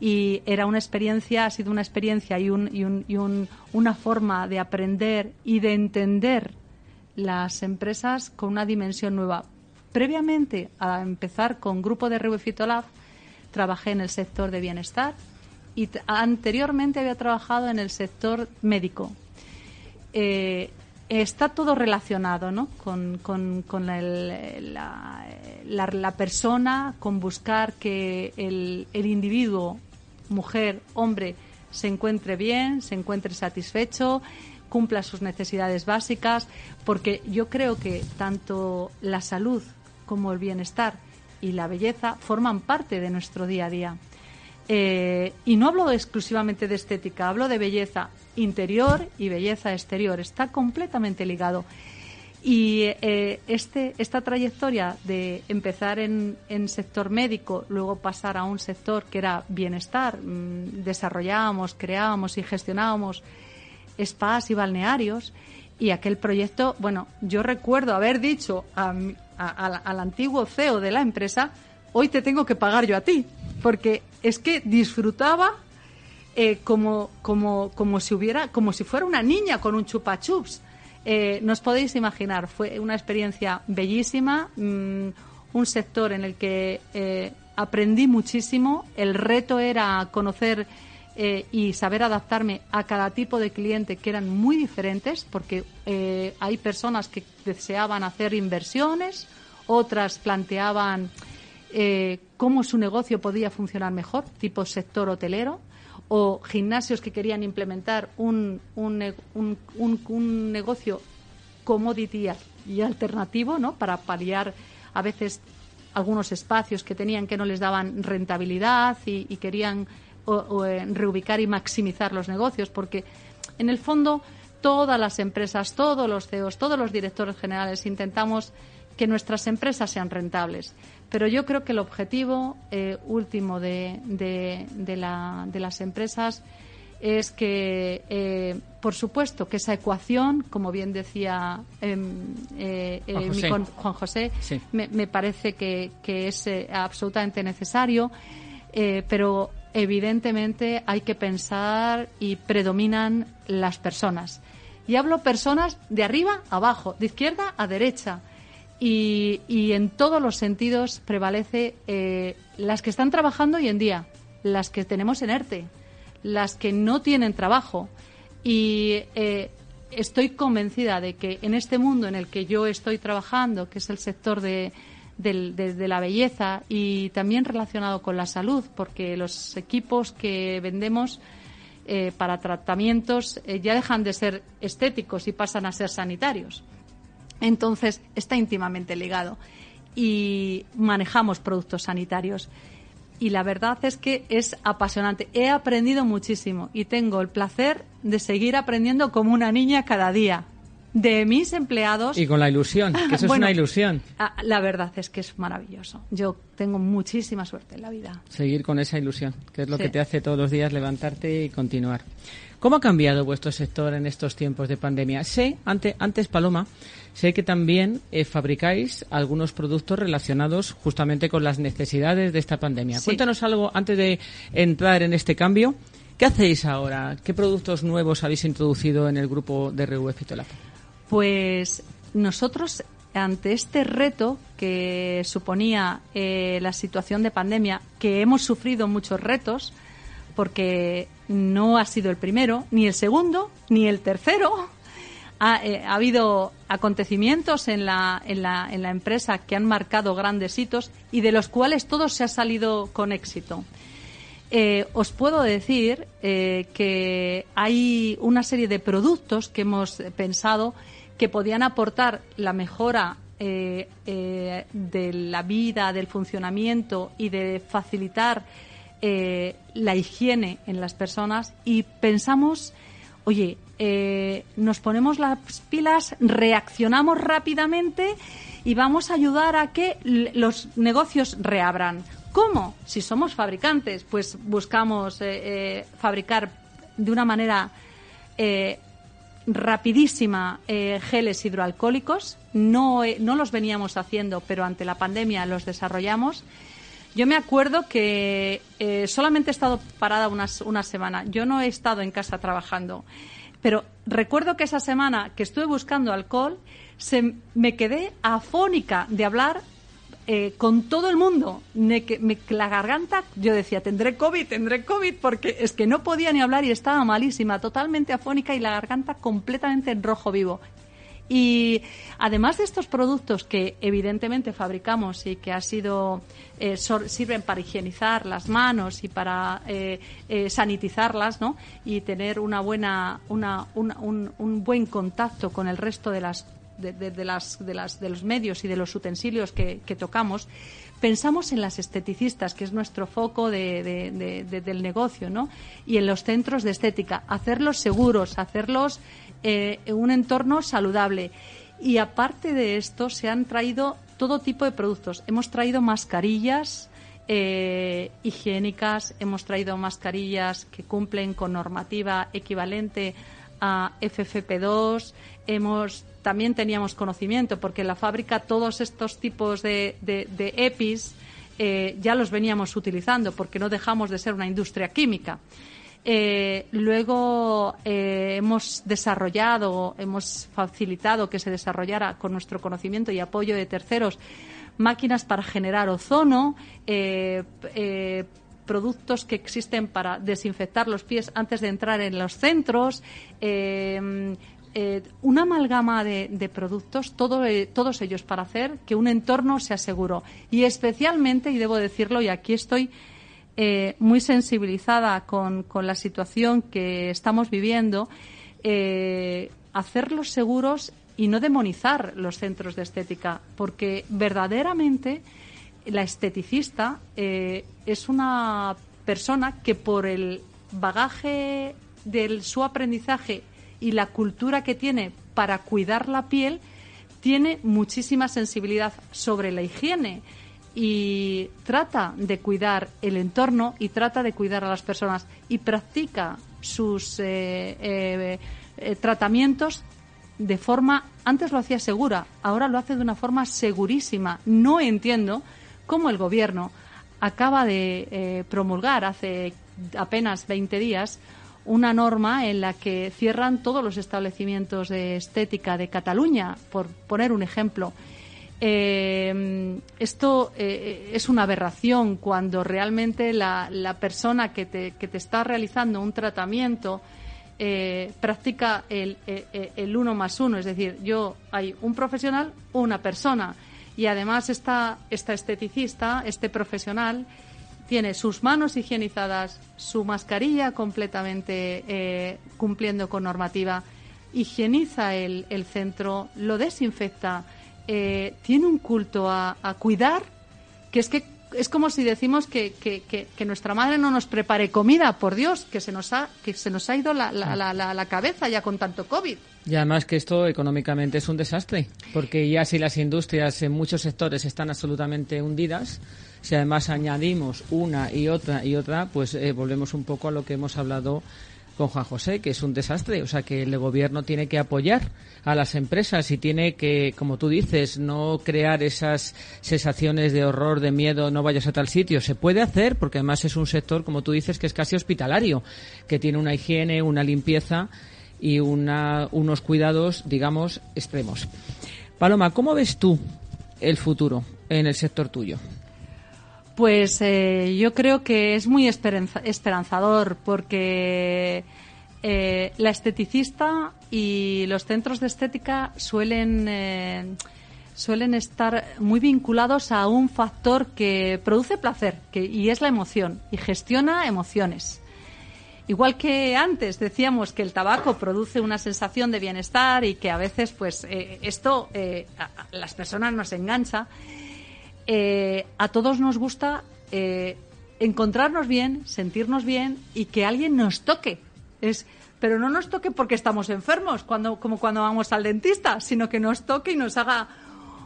Y era una experiencia, ha sido una experiencia y, un, y, un, y un, una forma de aprender y de entender las empresas con una dimensión nueva. Previamente a empezar con Grupo de Rue Fitolab, trabajé en el sector de bienestar, y anteriormente había trabajado en el sector médico. Eh, está todo relacionado ¿no? con, con, la, la, persona, con buscar que el individuo, mujer, hombre, se encuentre bien, se encuentre satisfecho, cumpla sus necesidades básicas, porque yo creo que tanto la salud como el bienestar y la belleza forman parte de nuestro día a día. Eh, y no hablo exclusivamente de estética, hablo de belleza interior y belleza exterior. Está completamente ligado. Y eh, este, esta trayectoria de empezar en, en, sector médico, luego pasar a un sector que era bienestar, mm, desarrollábamos, creábamos y gestionábamos spas y balnearios, y aquel proyecto, bueno, yo recuerdo haber dicho al antiguo CEO de la empresa, hoy te tengo que pagar yo a ti, porque es que disfrutaba eh, como, como, como, si hubiera, como si fuera una niña con un chupa chups. Eh, no podéis imaginar, fue una experiencia bellísima, mm, un sector en el que eh, aprendí muchísimo. El reto era conocer y saber adaptarme a cada tipo de cliente que eran muy diferentes, porque hay personas que deseaban hacer inversiones, otras planteaban eh, cómo su negocio podía funcionar mejor, tipo sector hotelero, o gimnasios que querían implementar un, un, un, negocio commodity y alternativo, ¿no? Para paliar a veces algunos espacios que tenían que no les daban rentabilidad y, querían eh, reubicar y maximizar los negocios, porque en el fondo todas las empresas, todos los CEOs, todos los directores generales intentamos que nuestras empresas sean rentables. Pero yo creo que el objetivo eh, último de, de, las empresas es que, eh, por supuesto, que esa ecuación, como bien decía em, eh, Juan José, me, parece que, que es absolutamente necesario, pero evidentemente hay que pensar y predominan las personas. Y hablo personas de arriba a abajo, de izquierda a derecha. Y, y en todos los sentidos prevalece eh, las que están trabajando hoy en día, las que tenemos en ERTE, las que no tienen trabajo. Y eh, estoy convencida de que en este mundo en el que yo estoy trabajando, que es el sector de, la belleza y también relacionado con la salud, porque los equipos que vendemos eh, para tratamientos eh, ya dejan de ser estéticos y pasan a ser sanitarios. Entonces, está íntimamente ligado. Y manejamos productos sanitarios. Y la verdad es que es apasionante. He aprendido muchísimo y tengo el placer de seguir aprendiendo como una niña cada día de mis empleados. Y con la ilusión, que eso es una ilusión. Ah, la verdad es que es maravilloso. Yo tengo muchísima suerte en la vida. Seguir con esa ilusión, que es lo que te hace todos los días levantarte y continuar. ¿Cómo ha cambiado vuestro sector en estos tiempos de pandemia? Sé, antes, antes Paloma, sé que también eh, fabricáis algunos productos relacionados justamente con las necesidades de esta pandemia. Cuéntanos algo antes de entrar en este cambio. ¿Qué hacéis ahora? ¿Qué productos nuevos habéis introducido en el grupo de RV Fitolab? Pues nosotros ante este reto que suponía eh, la situación de pandemia, que hemos sufrido muchos retos, porque no ha sido el primero, ni el segundo, ni el tercero. Ha, eh, habido acontecimientos en la, en, la, en la empresa que han marcado grandes hitos y de los cuales todos se ha salido con éxito. Eh, os puedo decir que hay una serie de productos que hemos pensado que podían aportar la mejora eh, eh, de la vida, del funcionamiento y de facilitar eh, la higiene en las personas y pensamos, oye, nos ponemos las pilas, reaccionamos rápidamente y vamos a ayudar a que los negocios reabran. ¿Cómo? Si somos fabricantes, pues buscamos fabricar de una manera rapidísima eh, geles hidroalcohólicos. No, eh, no los veníamos haciendo, pero ante la pandemia los desarrollamos. Yo me acuerdo que eh, solamente he estado parada una semana. Yo no he estado en casa trabajando. Pero recuerdo que esa semana que estuve buscando alcohol, se, me quedé afónica de hablar eh, con todo el mundo. Me, la garganta, yo decía, tendré COVID, tendré COVID, porque es que no podía ni hablar y estaba malísima, totalmente afónica y la garganta completamente en rojo vivo. Y además de estos productos que evidentemente fabricamos y que ha sido eh, sirven para higienizar las manos y para eh, sanitizarlas, ¿no? Y tener una buena, una, un, un, buen contacto con el resto de las de, las, de, las, de los medios y de los utensilios que, tocamos, pensamos en las esteticistas, que es nuestro foco del negocio, ¿no? Y en los centros de estética, hacerlos seguros, hacerlos eh, en un entorno saludable. Y aparte de esto, se han traído todo tipo de productos. Hemos traído mascarillas eh, higiénicas, hemos traído mascarillas que cumplen con normativa equivalente FFP2, hemos también teníamos conocimiento, porque en la fábrica todos estos tipos de, de, EPIs eh, ya los veníamos utilizando, porque no dejamos de ser una industria química. Eh, luego eh, hemos desarrollado, hemos facilitado que se desarrollara con nuestro conocimiento y apoyo de terceros máquinas para generar ozono, productos que existen para desinfectar los pies antes de entrar en los centros, eh, una amalgama de, productos, eh, todos ellos para hacer que un entorno sea seguro. Y especialmente, y debo decirlo, y aquí estoy eh, muy sensibilizada con, con, la situación que estamos viviendo, hacerlos seguros y no demonizar los centros de estética, porque verdaderamente la esteticista es una persona que por el bagaje de su aprendizaje y la cultura que tiene para cuidar la piel, tiene muchísima sensibilidad sobre la higiene y trata de cuidar el entorno y trata de cuidar a las personas y practica sus eh, eh, eh, tratamientos de forma, antes lo hacía segura, ahora lo hace de una forma segurísima. No entiendo cómo el gobierno acaba de promulgar hace apenas 20 días una norma en la que cierran todos los establecimientos de estética de Cataluña, por poner un ejemplo. Eh, esto eh, es una aberración cuando realmente la, persona que te, está realizando un tratamiento eh, practica el, el, uno más uno, es decir, yo hay un profesional, una persona y además esta, esta esteticista, este profesional, tiene sus manos higienizadas, su mascarilla completamente eh, cumpliendo con normativa, higieniza el, centro, lo desinfecta, eh, tiene un culto a, cuidar, que es que es como si decimos que, que, nuestra madre no nos prepare comida, por Dios, que se nos ha, que se nos ha ido la, la, la, la cabeza ya con tanto COVID. Y además que esto económicamente es un desastre, porque ya si las industrias en muchos sectores están absolutamente hundidas, si además añadimos una y otra y otra, pues eh, volvemos un poco a lo que hemos hablado con Juan José, que es un desastre. O sea, que el gobierno tiene que apoyar a las empresas y tiene que, como tú dices, no crear esas sensaciones de horror, de miedo, no vayas a tal sitio. Se puede hacer, porque además es un sector, como tú dices, que es casi hospitalario, que tiene una higiene, una limpieza y una, unos cuidados, digamos, extremos. Paloma, ¿cómo ves tú el futuro en el sector tuyo? Pues eh, yo creo que es muy esperanzador porque eh, la esteticista y los centros de estética suelen, eh, suelen estar muy vinculados a un factor que produce placer que, y es la emoción y gestiona emociones. Igual que antes decíamos que el tabaco produce una sensación de bienestar y que a veces pues esto a las personas nos engancha, eh, a todos nos gusta eh, encontrarnos bien, sentirnos bien y que alguien nos toque. Es, pero no nos toque porque estamos enfermos, cuando, como cuando vamos al dentista, sino que nos toque y nos haga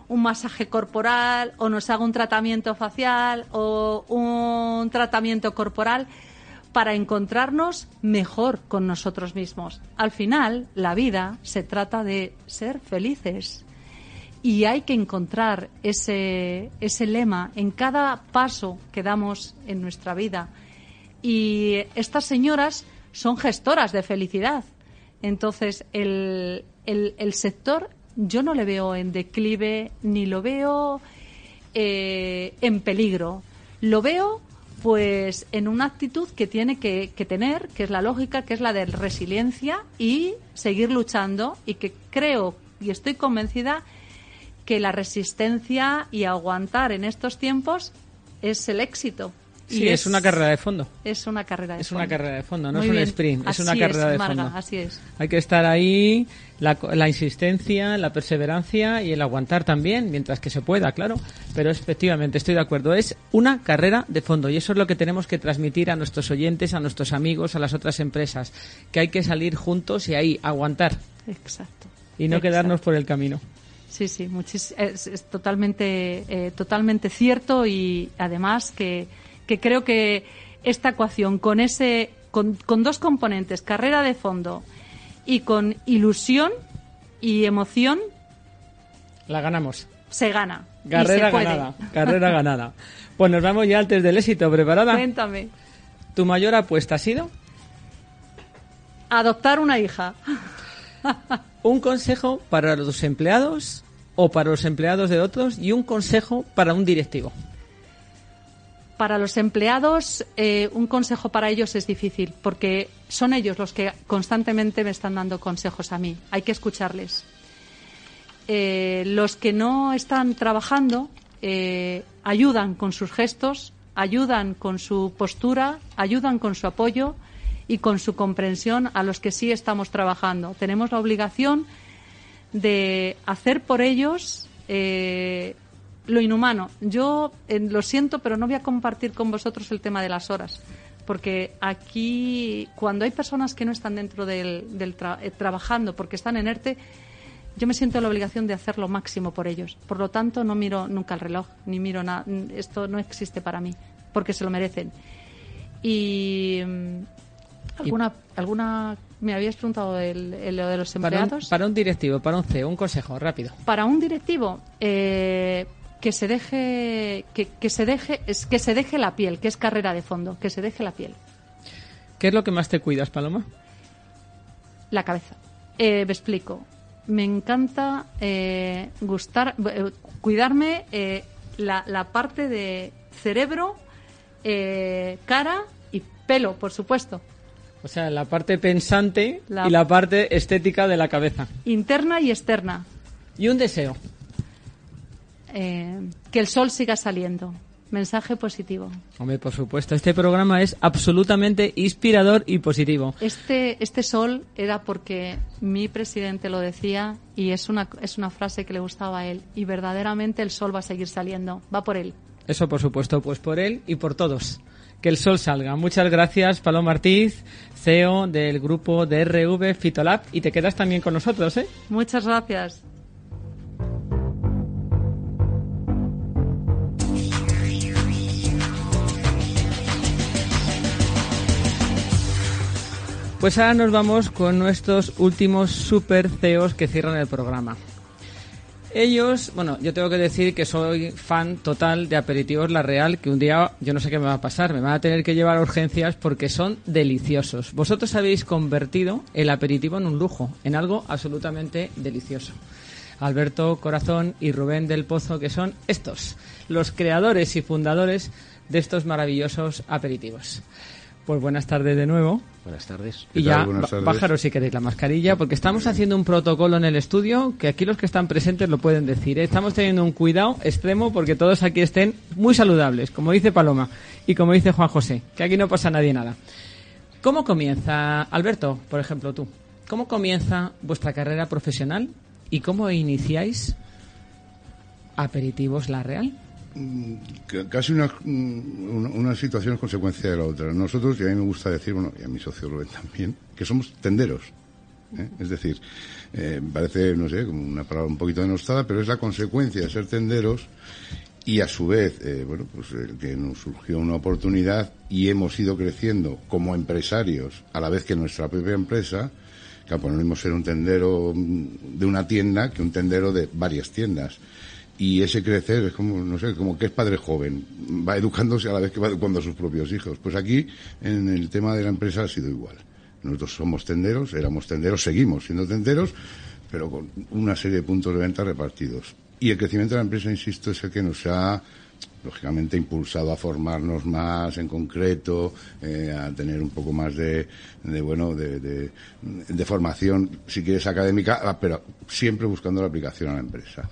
un masaje corporal o nos haga un tratamiento facial o un tratamiento corporal para encontrarnos mejor con nosotros mismos. Al final, la vida se trata de ser felices y hay que encontrar ese, ese lema en cada paso que damos en nuestra vida. Y estas señoras son gestoras de felicidad. Entonces, el, el, sector yo no le veo en declive ni lo veo eh, en peligro. Lo veo pues en una actitud que tiene que, que, tener, que es la lógica, que es la de resiliencia y seguir luchando y que creo y estoy convencida que la resistencia y aguantar en estos tiempos es el éxito. Sí, es, una carrera de fondo. Es una carrera de es fondo. una carrera de fondo, no es un sprint, es una carrera de fondo. Así es. Hay que estar ahí, la, la, insistencia, la perseverancia y el aguantar también, mientras que se pueda, claro. Pero efectivamente, estoy de acuerdo, es una carrera de fondo y eso es lo que tenemos que transmitir a nuestros oyentes, a nuestros amigos, a las otras empresas, que hay que salir juntos y ahí aguantar. Exacto. Y no quedarnos por el camino. Sí, sí, es, totalmente, eh, totalmente cierto y además que, creo que esta ecuación con ese, con, dos componentes, carrera de fondo y con ilusión y emoción, la ganamos. Se gana. Carrera ganada. Carrera ganada. Pues nos vamos ya antes del éxito. ¿Preparada? Cuéntame. ¿Tu mayor apuesta ha sido? Adoptar una hija. Un consejo para los empleados o para los empleados de otros y un consejo para un directivo. para los empleados, eh, un consejo para ellos es difícil, porque son ellos los que constantemente me están dando consejos a mí. Hay que escucharles. Eh, los que no están trabajando eh, ayudan con sus gestos, ayudan con su postura, ayudan con su apoyo y con su comprensión a los que sí estamos trabajando. Tenemos la obligación de hacer por ellos lo inhumano. Yo eh, lo siento, pero no voy a compartir con vosotros el tema de las horas. Porque aquí, cuando hay personas que no están dentro del, eh, trabajando porque están en ERTE, yo me siento la obligación de hacer lo máximo por ellos. Por lo tanto, no miro nunca el reloj, ni miro nada. Esto no existe para mí, porque se lo merecen. Y. ¿Alguna, alguna me habías preguntado el, lo de los empleados? Para un, directivo, para un CEO, un consejo rápido. Para un directivo, eh, que se deje que, se deje es que se deje la piel, que es carrera de fondo, que se deje la piel. ¿Qué es lo que más te cuidas, Paloma? La cabeza. Eh, me explico. Me encanta eh, gustar, eh, cuidarme la, la, parte de cerebro, cara y pelo, por supuesto. O sea, la parte pensante y la parte estética de la cabeza. Interna y externa. Y un deseo. Eh, que el sol siga saliendo. Mensaje positivo. Hombre, por supuesto, este programa es absolutamente inspirador y positivo. Este, este sol era porque mi presidente lo decía y es una, es una frase que le gustaba a él. Y verdaderamente el sol va a seguir saliendo. Va por él. Eso, por supuesto, pues por él y por todos. Que el sol salga. Muchas gracias, Paloma Martínez, CEO del grupo DRV Fitolab. Y te quedas también con nosotros, ¿eh? Muchas gracias. Pues ahora nos vamos con nuestros últimos super CEOs que cierran el programa. Ellos, bueno, yo tengo que decir que soy fan total de Aperitivos La Real, que un día yo no sé qué me va a pasar, me van a tener que llevar a urgencias porque son deliciosos. Vosotros habéis convertido el aperitivo en un lujo, en algo absolutamente delicioso. Alberto Corazón y Rubén del Pozo, que son estos, los creadores y fundadores de estos maravillosos aperitivos. Pues buenas tardes de nuevo. Buenas tardes. Y ya, bájaros si queréis la mascarilla, porque estamos haciendo un protocolo en el estudio que aquí los que están presentes lo pueden decir. ¿eh? Estamos teniendo un cuidado extremo porque todos aquí estén muy saludables, como dice Paloma y como dice Juan José, que aquí no pasa nadie nada. ¿Cómo comienza, Alberto, por ejemplo, tú? ¿Cómo comienza vuestra carrera profesional y cómo iniciáis Aperitivos La Real? Casi una, mm, una, situación es consecuencia de la otra. Nosotros, y a mí me gusta decir, bueno, y a mi socio lo ven también, que somos tenderos. ¿eh? Es decir, eh, parece, no sé, como una palabra un poquito denostada, pero es la consecuencia de ser tenderos y a su vez, eh, bueno, pues que nos surgió una oportunidad y hemos ido creciendo como empresarios a la vez que nuestra propia empresa, que no mismo ser un tendero de una tienda que un tendero de varias tiendas y ese crecer es como, no sé, como que es padre joven, va educándose a la vez que va educando a sus propios hijos. Pues aquí, en el tema de la empresa, ha sido igual. Nosotros somos tenderos, éramos tenderos, seguimos siendo tenderos, pero con una serie de puntos de venta repartidos. Y el crecimiento de la empresa, insisto, es el que nos ha, lógicamente, impulsado a formarnos más en concreto, eh, a tener un poco más de, de bueno, de, de, formación, si quieres, académica, ah, pero siempre buscando la aplicación a la empresa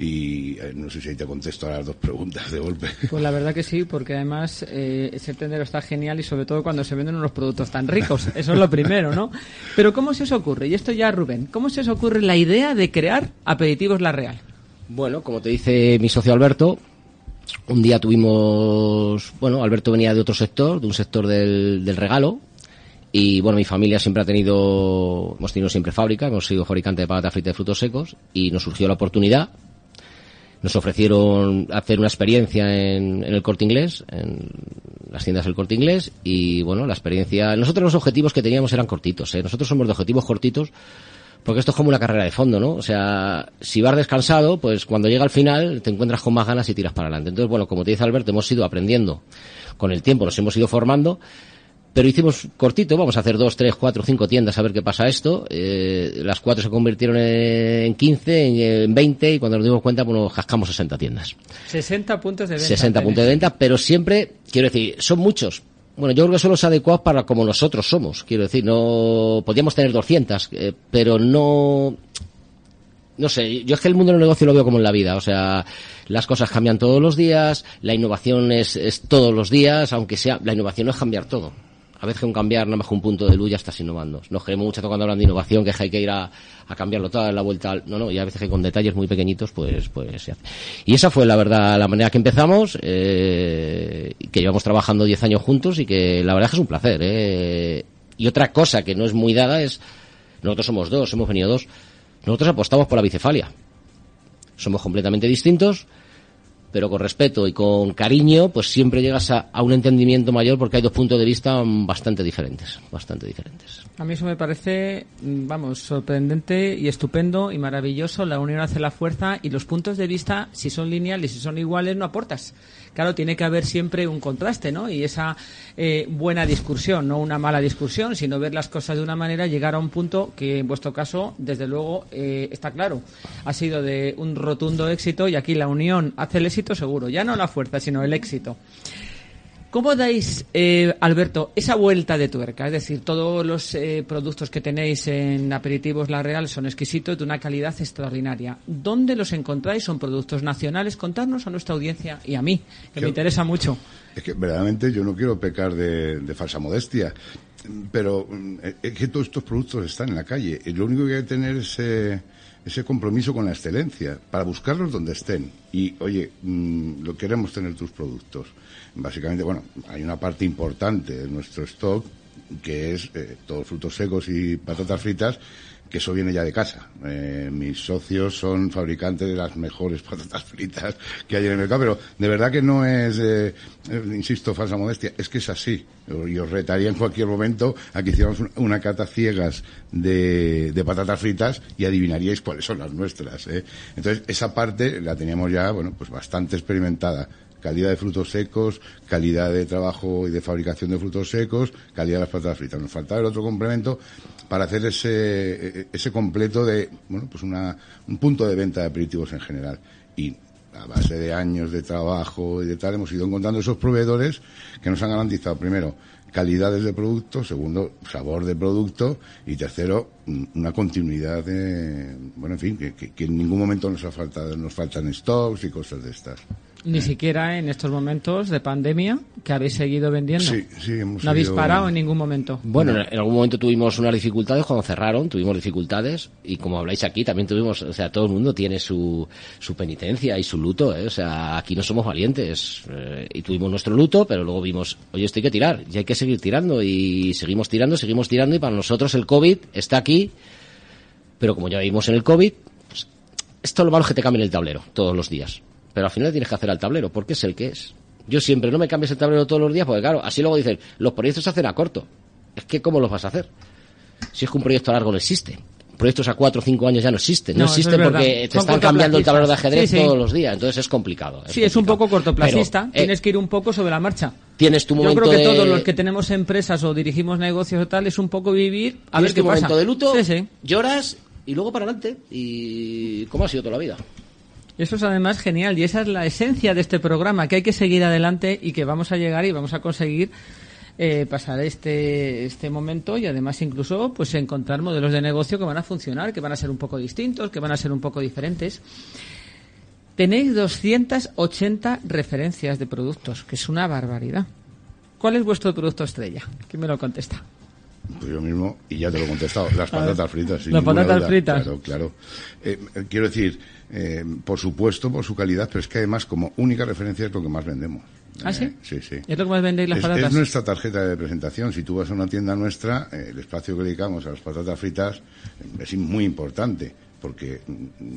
y eh, no sé si ahí te contesto a las dos preguntas de golpe. Pues la verdad que sí, porque además eh, ese tendero está genial y sobre todo cuando se venden unos productos tan ricos. Eso es lo primero, ¿no? Pero ¿cómo se os ocurre? Y esto ya Rubén, ¿cómo se os ocurre la idea de crear Aperitivos La Real? Bueno, como te dice mi socio Alberto, un día tuvimos, bueno, Alberto venía de otro sector, de un sector del, del regalo, y bueno, mi familia siempre ha tenido, hemos tenido siempre fábrica, hemos sido fabricante de patatas fritas de frutos secos y nos surgió la oportunidad nos ofrecieron hacer una experiencia en, el corte inglés, en las tiendas del corte inglés, y bueno, la experiencia. Nosotros los objetivos que teníamos eran cortitos, ¿eh? Nosotros somos de objetivos cortitos, porque esto es como una carrera de fondo, ¿no? O sea, si vas descansado, pues cuando llega al final te encuentras con más ganas y tiras para adelante. Entonces, bueno, como te dice Alberto, hemos ido aprendiendo con el tiempo, nos hemos ido formando pero hicimos cortito, vamos a hacer dos, tres, cuatro, cinco tiendas a ver qué pasa esto. Eh, las cuatro se convirtieron en 15, en 20 y cuando nos dimos cuenta, bueno, jascamos 60 tiendas. 60 puntos de venta. 60 puntos de venta, pero siempre, quiero decir, son muchos. Bueno, yo creo que son los adecuados para como nosotros somos. Quiero decir, no podíamos tener 200, eh, pero no no sé, yo es que el mundo del negocio lo veo como en la vida, o sea, las cosas cambian todos los días, la innovación es, es todos los días, aunque sea, la innovación no es cambiar todo. A veces un cambiar nada más un punto de luz ya estás innovando. Nos queremos mucho cuando hablan de innovación, que hay que ir a, cambiarlo todo, la vuelta al... No, no, y a veces que con detalles muy pequeñitos, pues, pues se hace. Y esa fue la verdad, la manera que empezamos, eh, que llevamos trabajando 10 años juntos y que la verdad es que es un placer, eh. Y otra cosa que no es muy dada es, nosotros somos dos, hemos venido dos, nosotros apostamos por la bicefalia. Somos completamente distintos, pero con respeto y con cariño, pues siempre llegas a, un entendimiento mayor porque hay dos puntos de vista bastante diferentes, bastante diferentes. A mí eso me parece, mm, vamos, sorprendente y estupendo y maravilloso. La unión hace la fuerza y los puntos de vista, si son lineales, si son iguales, no aportas. Claro, tiene que haber siempre un contraste, ¿no? Y esa eh, buena discusión, no una mala discusión, sino ver las cosas de una manera, llegar a un punto que en vuestro caso, desde luego, eh, está claro, ha sido de un rotundo éxito y aquí la unión hace el éxito seguro, ya no la fuerza, sino el éxito. ¿Cómo dais, eh, Alberto, esa vuelta de tuerca? Es decir, todos los eh, productos que tenéis en Aperitivos La Real son exquisitos, de una calidad extraordinaria. ¿Dónde los encontráis? ¿Son productos nacionales? Contadnos a nuestra audiencia y a mí, que me interesa mucho. Es que verdaderamente yo no quiero pecar de, falsa modestia, pero mm, es que todos estos productos están en la calle. Y lo único que hay que tener es ese compromiso con la excelencia para buscarlos donde estén. Y, oye, mm, lo queremos tener tus productos básicamente, bueno, hay una parte importante de nuestro stock que es eh, todos frutos secos y patatas fritas, que eso viene ya de casa. Eh, mis socios son fabricantes de las mejores patatas fritas que hay en el mercado, pero de verdad que no es, eh, insisto, falsa modestia, es que es así. Y os retaría en cualquier momento a que hiciéramos una cata ciegas de, de patatas fritas y adivinaríais cuáles son las nuestras. Entonces, esa parte la teníamos ya, bueno, pues bastante experimentada calidad de frutos secos, calidad de trabajo y de fabricación de frutos secos, calidad de las patatas fritas. Nos faltaba el otro complemento para hacer ese, ese completo de, bueno, pues una, un punto de venta de aperitivos en general. Y a base de años de trabajo y de tal, hemos ido encontrando esos proveedores que nos han garantizado, primero, calidades de producto, segundo, sabor de producto y tercero, una continuidad de, bueno, en fin, que, que en ningún momento nos ha faltado, nos faltan stocks y cosas de estas. Ni siquiera en estos momentos de pandemia que habéis seguido vendiendo. Sí, sí, hemos No habéis parado en ningún momento. Bueno, en algún momento tuvimos unas dificultades cuando cerraron, tuvimos dificultades y como habláis aquí también tuvimos, o sea, todo el mundo tiene su, su penitencia y su luto, ¿eh? o sea, aquí no somos valientes eh, y tuvimos nuestro luto, pero luego vimos, oye, esto hay que tirar y hay que seguir tirando y seguimos tirando, seguimos tirando y para nosotros el COVID está aquí, pero como ya vimos en el COVID, pues, esto lo malo es que te cambien el tablero todos los días pero al final tienes que hacer al tablero, porque es el que es. Yo siempre no me cambies el tablero todos los días, porque claro, así luego dicen, los proyectos se hacen a corto. Es que, ¿cómo los vas a hacer? Si es que un proyecto a largo no existe. Proyectos a cuatro o cinco años ya no existen. No, existen porque te están cambiando el tablero de ajedrez todos los días. Entonces es complicado. sí, es un poco cortoplacista. Eh, tienes que ir un poco sobre la marcha. Tienes tu momento Yo creo que todos los que tenemos empresas o dirigimos negocios o tal es un poco vivir a ver qué pasa. momento de luto, lloras y luego para adelante. Y cómo ha sido toda la vida. Eso es además genial y esa es la esencia de este programa, que hay que seguir adelante y que vamos a llegar y vamos a conseguir eh, pasar este, este momento y además incluso pues encontrar modelos de negocio que van a funcionar, que van a ser un poco distintos, que van a ser un poco diferentes. Tenéis 280 referencias de productos, que es una barbaridad. ¿Cuál es vuestro producto estrella? ¿Quién me lo contesta? Pues yo mismo, y ya te lo he contestado, las patatas fritas. las patatas fritas. Claro, claro. Eh, quiero decir, eh, por supuesto, por su calidad, pero es que además, como única referencia, es lo que más vendemos. ¿Ah, sí? sí, sí. ¿Es lo que más vendéis las patatas? Es nuestra tarjeta de presentación. Si tú vas a una tienda nuestra, el espacio que dedicamos a las patatas fritas es muy importante. Porque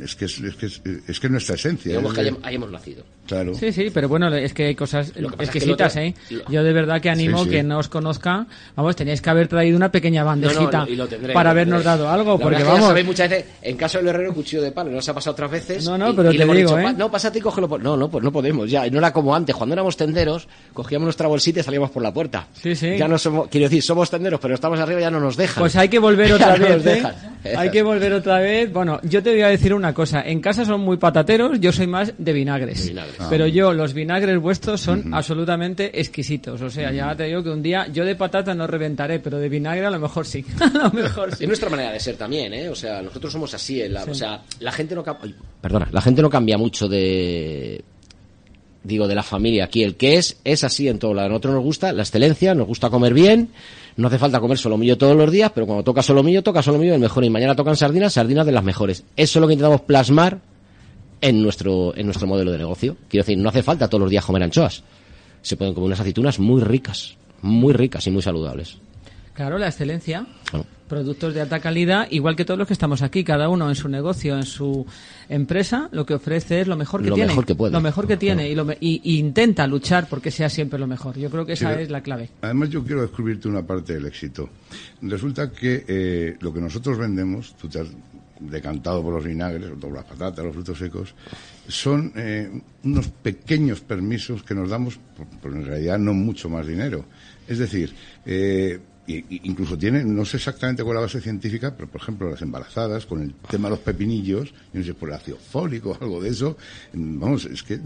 es que es, es que es, es que es nuestra esencia. Digamos es que ahí hemos nacido. Claro. Sí, sí, pero bueno, es que hay cosas Lo que pasa es que exquisitas, ¿eh? Yo de verdad que animo Sí, sí. que no os conozca. Vamos, teníais que haber traído una pequeña bandejita No, no, tendré, para habernos tendré. dado algo, La porque vamos. sabéis muchas veces, en caso del herrero, cuchillo de palo, nos ha pasado otras veces. No, no, y- pero y te digo, dicho, ¿eh? "Pa- no, pásate y cógelo. por-". No, no, pues no podemos, ya. No era como antes, cuando éramos tenderos, cogíamos nuestra bolsita y salíamos por la puerta. Sí, sí. Ya no somos, quiero decir, somos tenderos, pero estamos arriba y ya no nos dejan. Pues hay que volver otra vez, ¿eh? Hay que volver otra vez. Bueno, yo te voy a decir una cosa. En casa son muy patateros, yo soy más de vinagres. De vinagres. Pero yo, los vinagres vuestros son absolutamente exquisitos. O sea, ya te digo que un día yo de patata no reventaré, pero de vinagre a lo mejor sí. a lo mejor sí. Es nuestra manera de ser también, ¿eh? O sea, nosotros somos así. en la- O sea, la gente no cambia. Perdona, la gente no cambia mucho de. Digo, de la familia aquí. El que es, es así en todo lado. A nosotros nos gusta la excelencia, nos gusta comer bien. No hace falta comer solomillo todos los días, pero cuando toca solomillo, toca solomillo el mejor. Y mañana tocan sardinas, sardinas de las mejores. Eso es lo que intentamos plasmar en nuestro, en nuestro modelo de negocio. Quiero decir, no hace falta todos los días comer anchoas. Se pueden comer unas aceitunas muy ricas, muy ricas y muy saludables. Claro, la excelencia. Bueno, Productos de alta calidad, igual que todos los que estamos aquí, cada uno en su negocio, en su empresa, lo que ofrece es lo mejor que Lo tiene. mejor que puede. Lo mejor que tiene y, lo me- y- y intenta luchar porque sea siempre lo mejor. Yo creo que esa Sí. es la clave. Además, yo quiero descubrirte una parte del éxito. Resulta que eh, lo que nosotros vendemos, tú te has decantado por los vinagres, o por las patatas, los frutos secos, son eh, unos pequeños permisos que nos damos, por en realidad no mucho más dinero. Es decir, eh, y- y incluso tienen, no sé exactamente cuál es la base científica, pero por ejemplo las embarazadas, con el tema de los pepinillos, yo no sé por el ácido fólico o algo de eso, mm, vamos, es que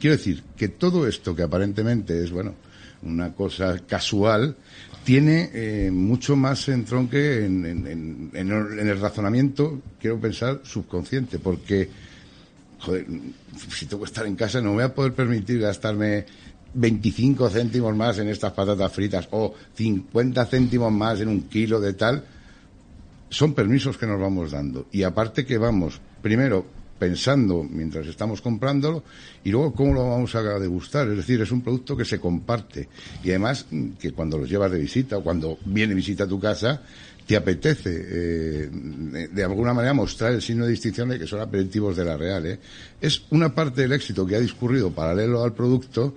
quiero decir que todo esto que aparentemente es, bueno, una cosa casual, tiene eh, mucho más entronque en, en el razonamiento, quiero pensar, subconsciente, porque, joder, si tengo que estar en casa no me voy a poder permitir gastarme 25 céntimos más en estas patatas fritas o 50 céntimos más en un kilo de tal, son permisos que nos vamos dando. Y aparte que vamos, primero, pensando mientras estamos comprándolo y luego cómo lo vamos a degustar. Es decir, es un producto que se comparte. Y además mm, que cuando los llevas de visita o cuando viene visita a tu casa, te apetece eh, de, alguna manera mostrar el signo de distinción de que son aperitivos de la Real. ¿eh? Es una parte del éxito que ha discurrido paralelo al producto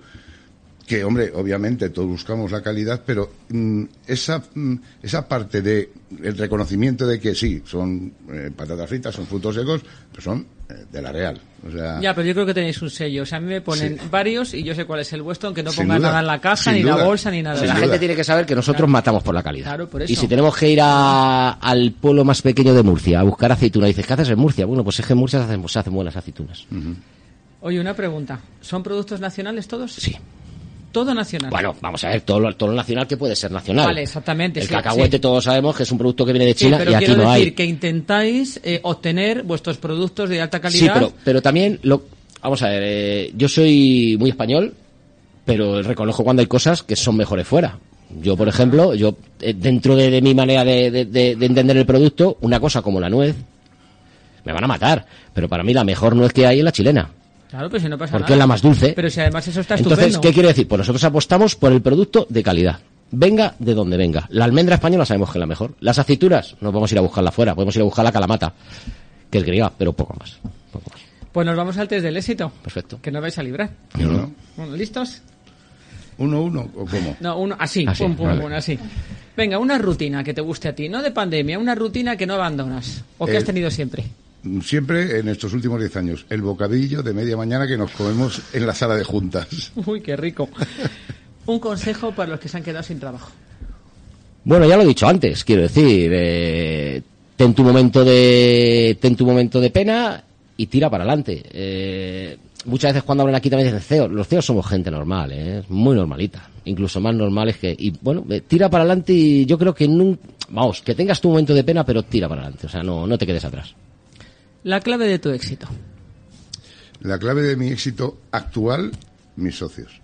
que, hombre, obviamente todos buscamos la calidad, pero mm, esa, mm, esa parte de el reconocimiento de que sí, son eh, patatas fritas, son frutos secos, pero son eh, de la Real. O sea, Ya, pero yo creo que tenéis un sello. O sea, a mí me ponen Sí. varios y yo sé cuál es el vuestro, aunque no Sin ponga duda, nada en la caja, ni la duda. bolsa, ni nada. La duda. gente tiene que saber que nosotros matamos por la calidad. Claro, por Y si tenemos que ir a- al pueblo más pequeño de Murcia a buscar aceitunas, dices, ¿qué haces en Murcia? Bueno, pues es que en Murcia se hacen, se hacen buenas aceitunas. Oye, una pregunta. ¿Son productos nacionales todos? Sí. Todo nacional. Bueno, vamos a ver, todo lo, todo lo nacional que puede ser nacional. Vale, exactamente, El sí, cacahuete sí. todos sabemos que es un producto que viene de Sí, China pero y aquí quiero no decir hay. que intentáis eh, obtener vuestros productos de alta Sí, calidad. pero, pero también, lo, vamos a ver, eh, yo soy muy español, pero reconozco cuando hay cosas que son mejores fuera. Yo, por ejemplo, yo eh, dentro de, de mi manera de- de entender el producto, una cosa como la nuez, me van a matar, pero para mí la mejor nuez que hay es la chilena, Claro, pero si no pasa porque nada. es la más dulce. Pero si además eso está Entonces, estupendo. ¿qué quiere decir? Pues nosotros apostamos por el producto de calidad. Venga de donde venga. La almendra española sabemos que es la mejor. Las aceitunas, no podemos ir a buscarla afuera, podemos ir a buscar la calamata, que es griega, pero poco más. Poco más. Pues nos vamos al test del éxito. Perfecto. Que nos vais a librar. ¿no? Bueno, ¿Listos? ¿Uno, uno o cómo? No, uno, así, Así, pum, pum, vale. pum, así. Venga, una rutina que te guste a ti, no de pandemia, una rutina que no abandonas o que Eh, has tenido siempre. Siempre en estos últimos diez años, el bocadillo de media mañana que nos comemos en la sala de juntas. Uy, qué rico. Un consejo para los que se han quedado sin trabajo. Bueno, ya lo he dicho antes, quiero decir, eh, ten tu momento de ten tu momento de pena y tira para adelante. Eh, muchas veces cuando hablan aquí también dicen CEO, los CEOs somos gente normal, ¿eh? muy normalita, incluso más normales que y bueno, eh, tira para adelante y yo creo que nun- vamos, que tengas tu momento de pena, pero tira para adelante, o sea, no no te quedes atrás. La clave de tu éxito. La clave de mi éxito actual, mis socios.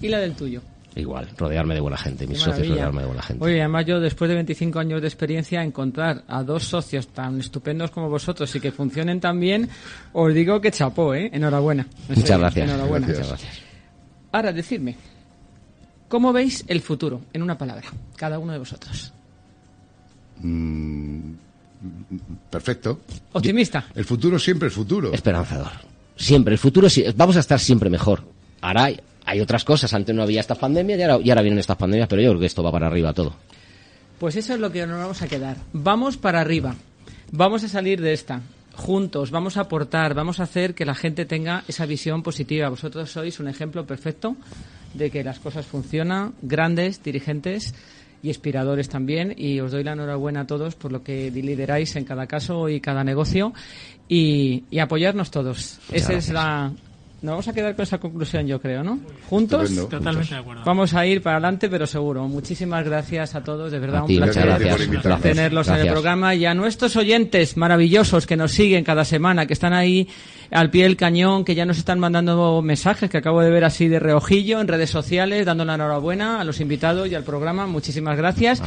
Y la del tuyo. Igual, rodearme de buena gente, mis socios rodearme de buena gente. Oye, además yo después de 25 años de experiencia, encontrar a dos socios tan estupendos como vosotros y que funcionen tan bien, os digo que chapó, ¿eh? Enhorabuena. En Muchas gracias. Enhorabuena. Muchas gracias. Ahora, decidme, ¿cómo veis el futuro? En una palabra, cada uno de vosotros. Mm, perfecto. Optimista. El futuro siempre es futuro. Esperanzador. Siempre, el futuro sí, vamos a estar siempre mejor. Ahora hay, hay otras cosas, antes no había estas pandemias y ahora, y ahora vienen estas pandemias, pero yo creo que esto va para arriba todo. Pues eso es lo que nos vamos a quedar. Vamos para arriba. Vamos a salir de esta. Juntos, vamos a aportar, vamos a hacer que la gente tenga esa visión positiva. Vosotros sois un ejemplo perfecto de que las cosas funcionan, grandes dirigentes y inspiradores también. Y os doy la enhorabuena a todos por lo que lideráis en cada caso y cada negocio y, y apoyarnos todos. Esa es la, nos vamos a quedar con esa conclusión, yo creo, ¿no? Juntos. Totalmente de acuerdo. Vamos a ir para adelante, pero seguro. Muchísimas gracias a todos, de verdad, A un ti, placer gracias tenerlos en el programa y a nuestros oyentes maravillosos que nos siguen cada semana, que están ahí al pie del cañón, que ya nos están mandando mensajes que acabo de ver así de reojillo en redes sociales, dando la enhorabuena a los invitados y al programa. Muchísimas gracias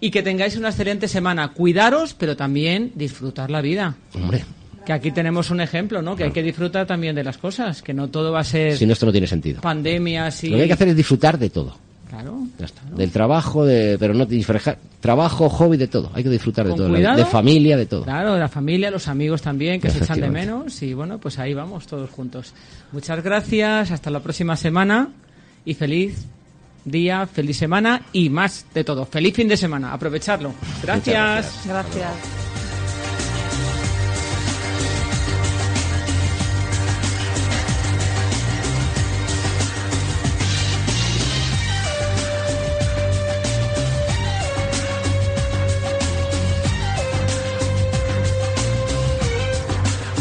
y que tengáis una excelente semana. Cuidaros, pero también disfrutar la vida. Hombre, Que aquí tenemos un ejemplo, ¿no? Que hay que disfrutar también de las cosas, que no todo va a ser si no, esto no tiene sentido. pandemias y... Lo que hay que hacer es disfrutar de todo. Claro. Ya está. Del trabajo, de, pero no disfrejar. Trabajo, hobby, de todo. Hay que disfrutar de todo. cuidado. De familia, de todo. Claro, la familia, los amigos también, que se echan de menos. Y bueno, pues ahí vamos todos juntos. Muchas gracias, hasta la próxima semana y feliz día, feliz semana y más de todo. Feliz fin de semana, aprovecharlo. Gracias. Gracias.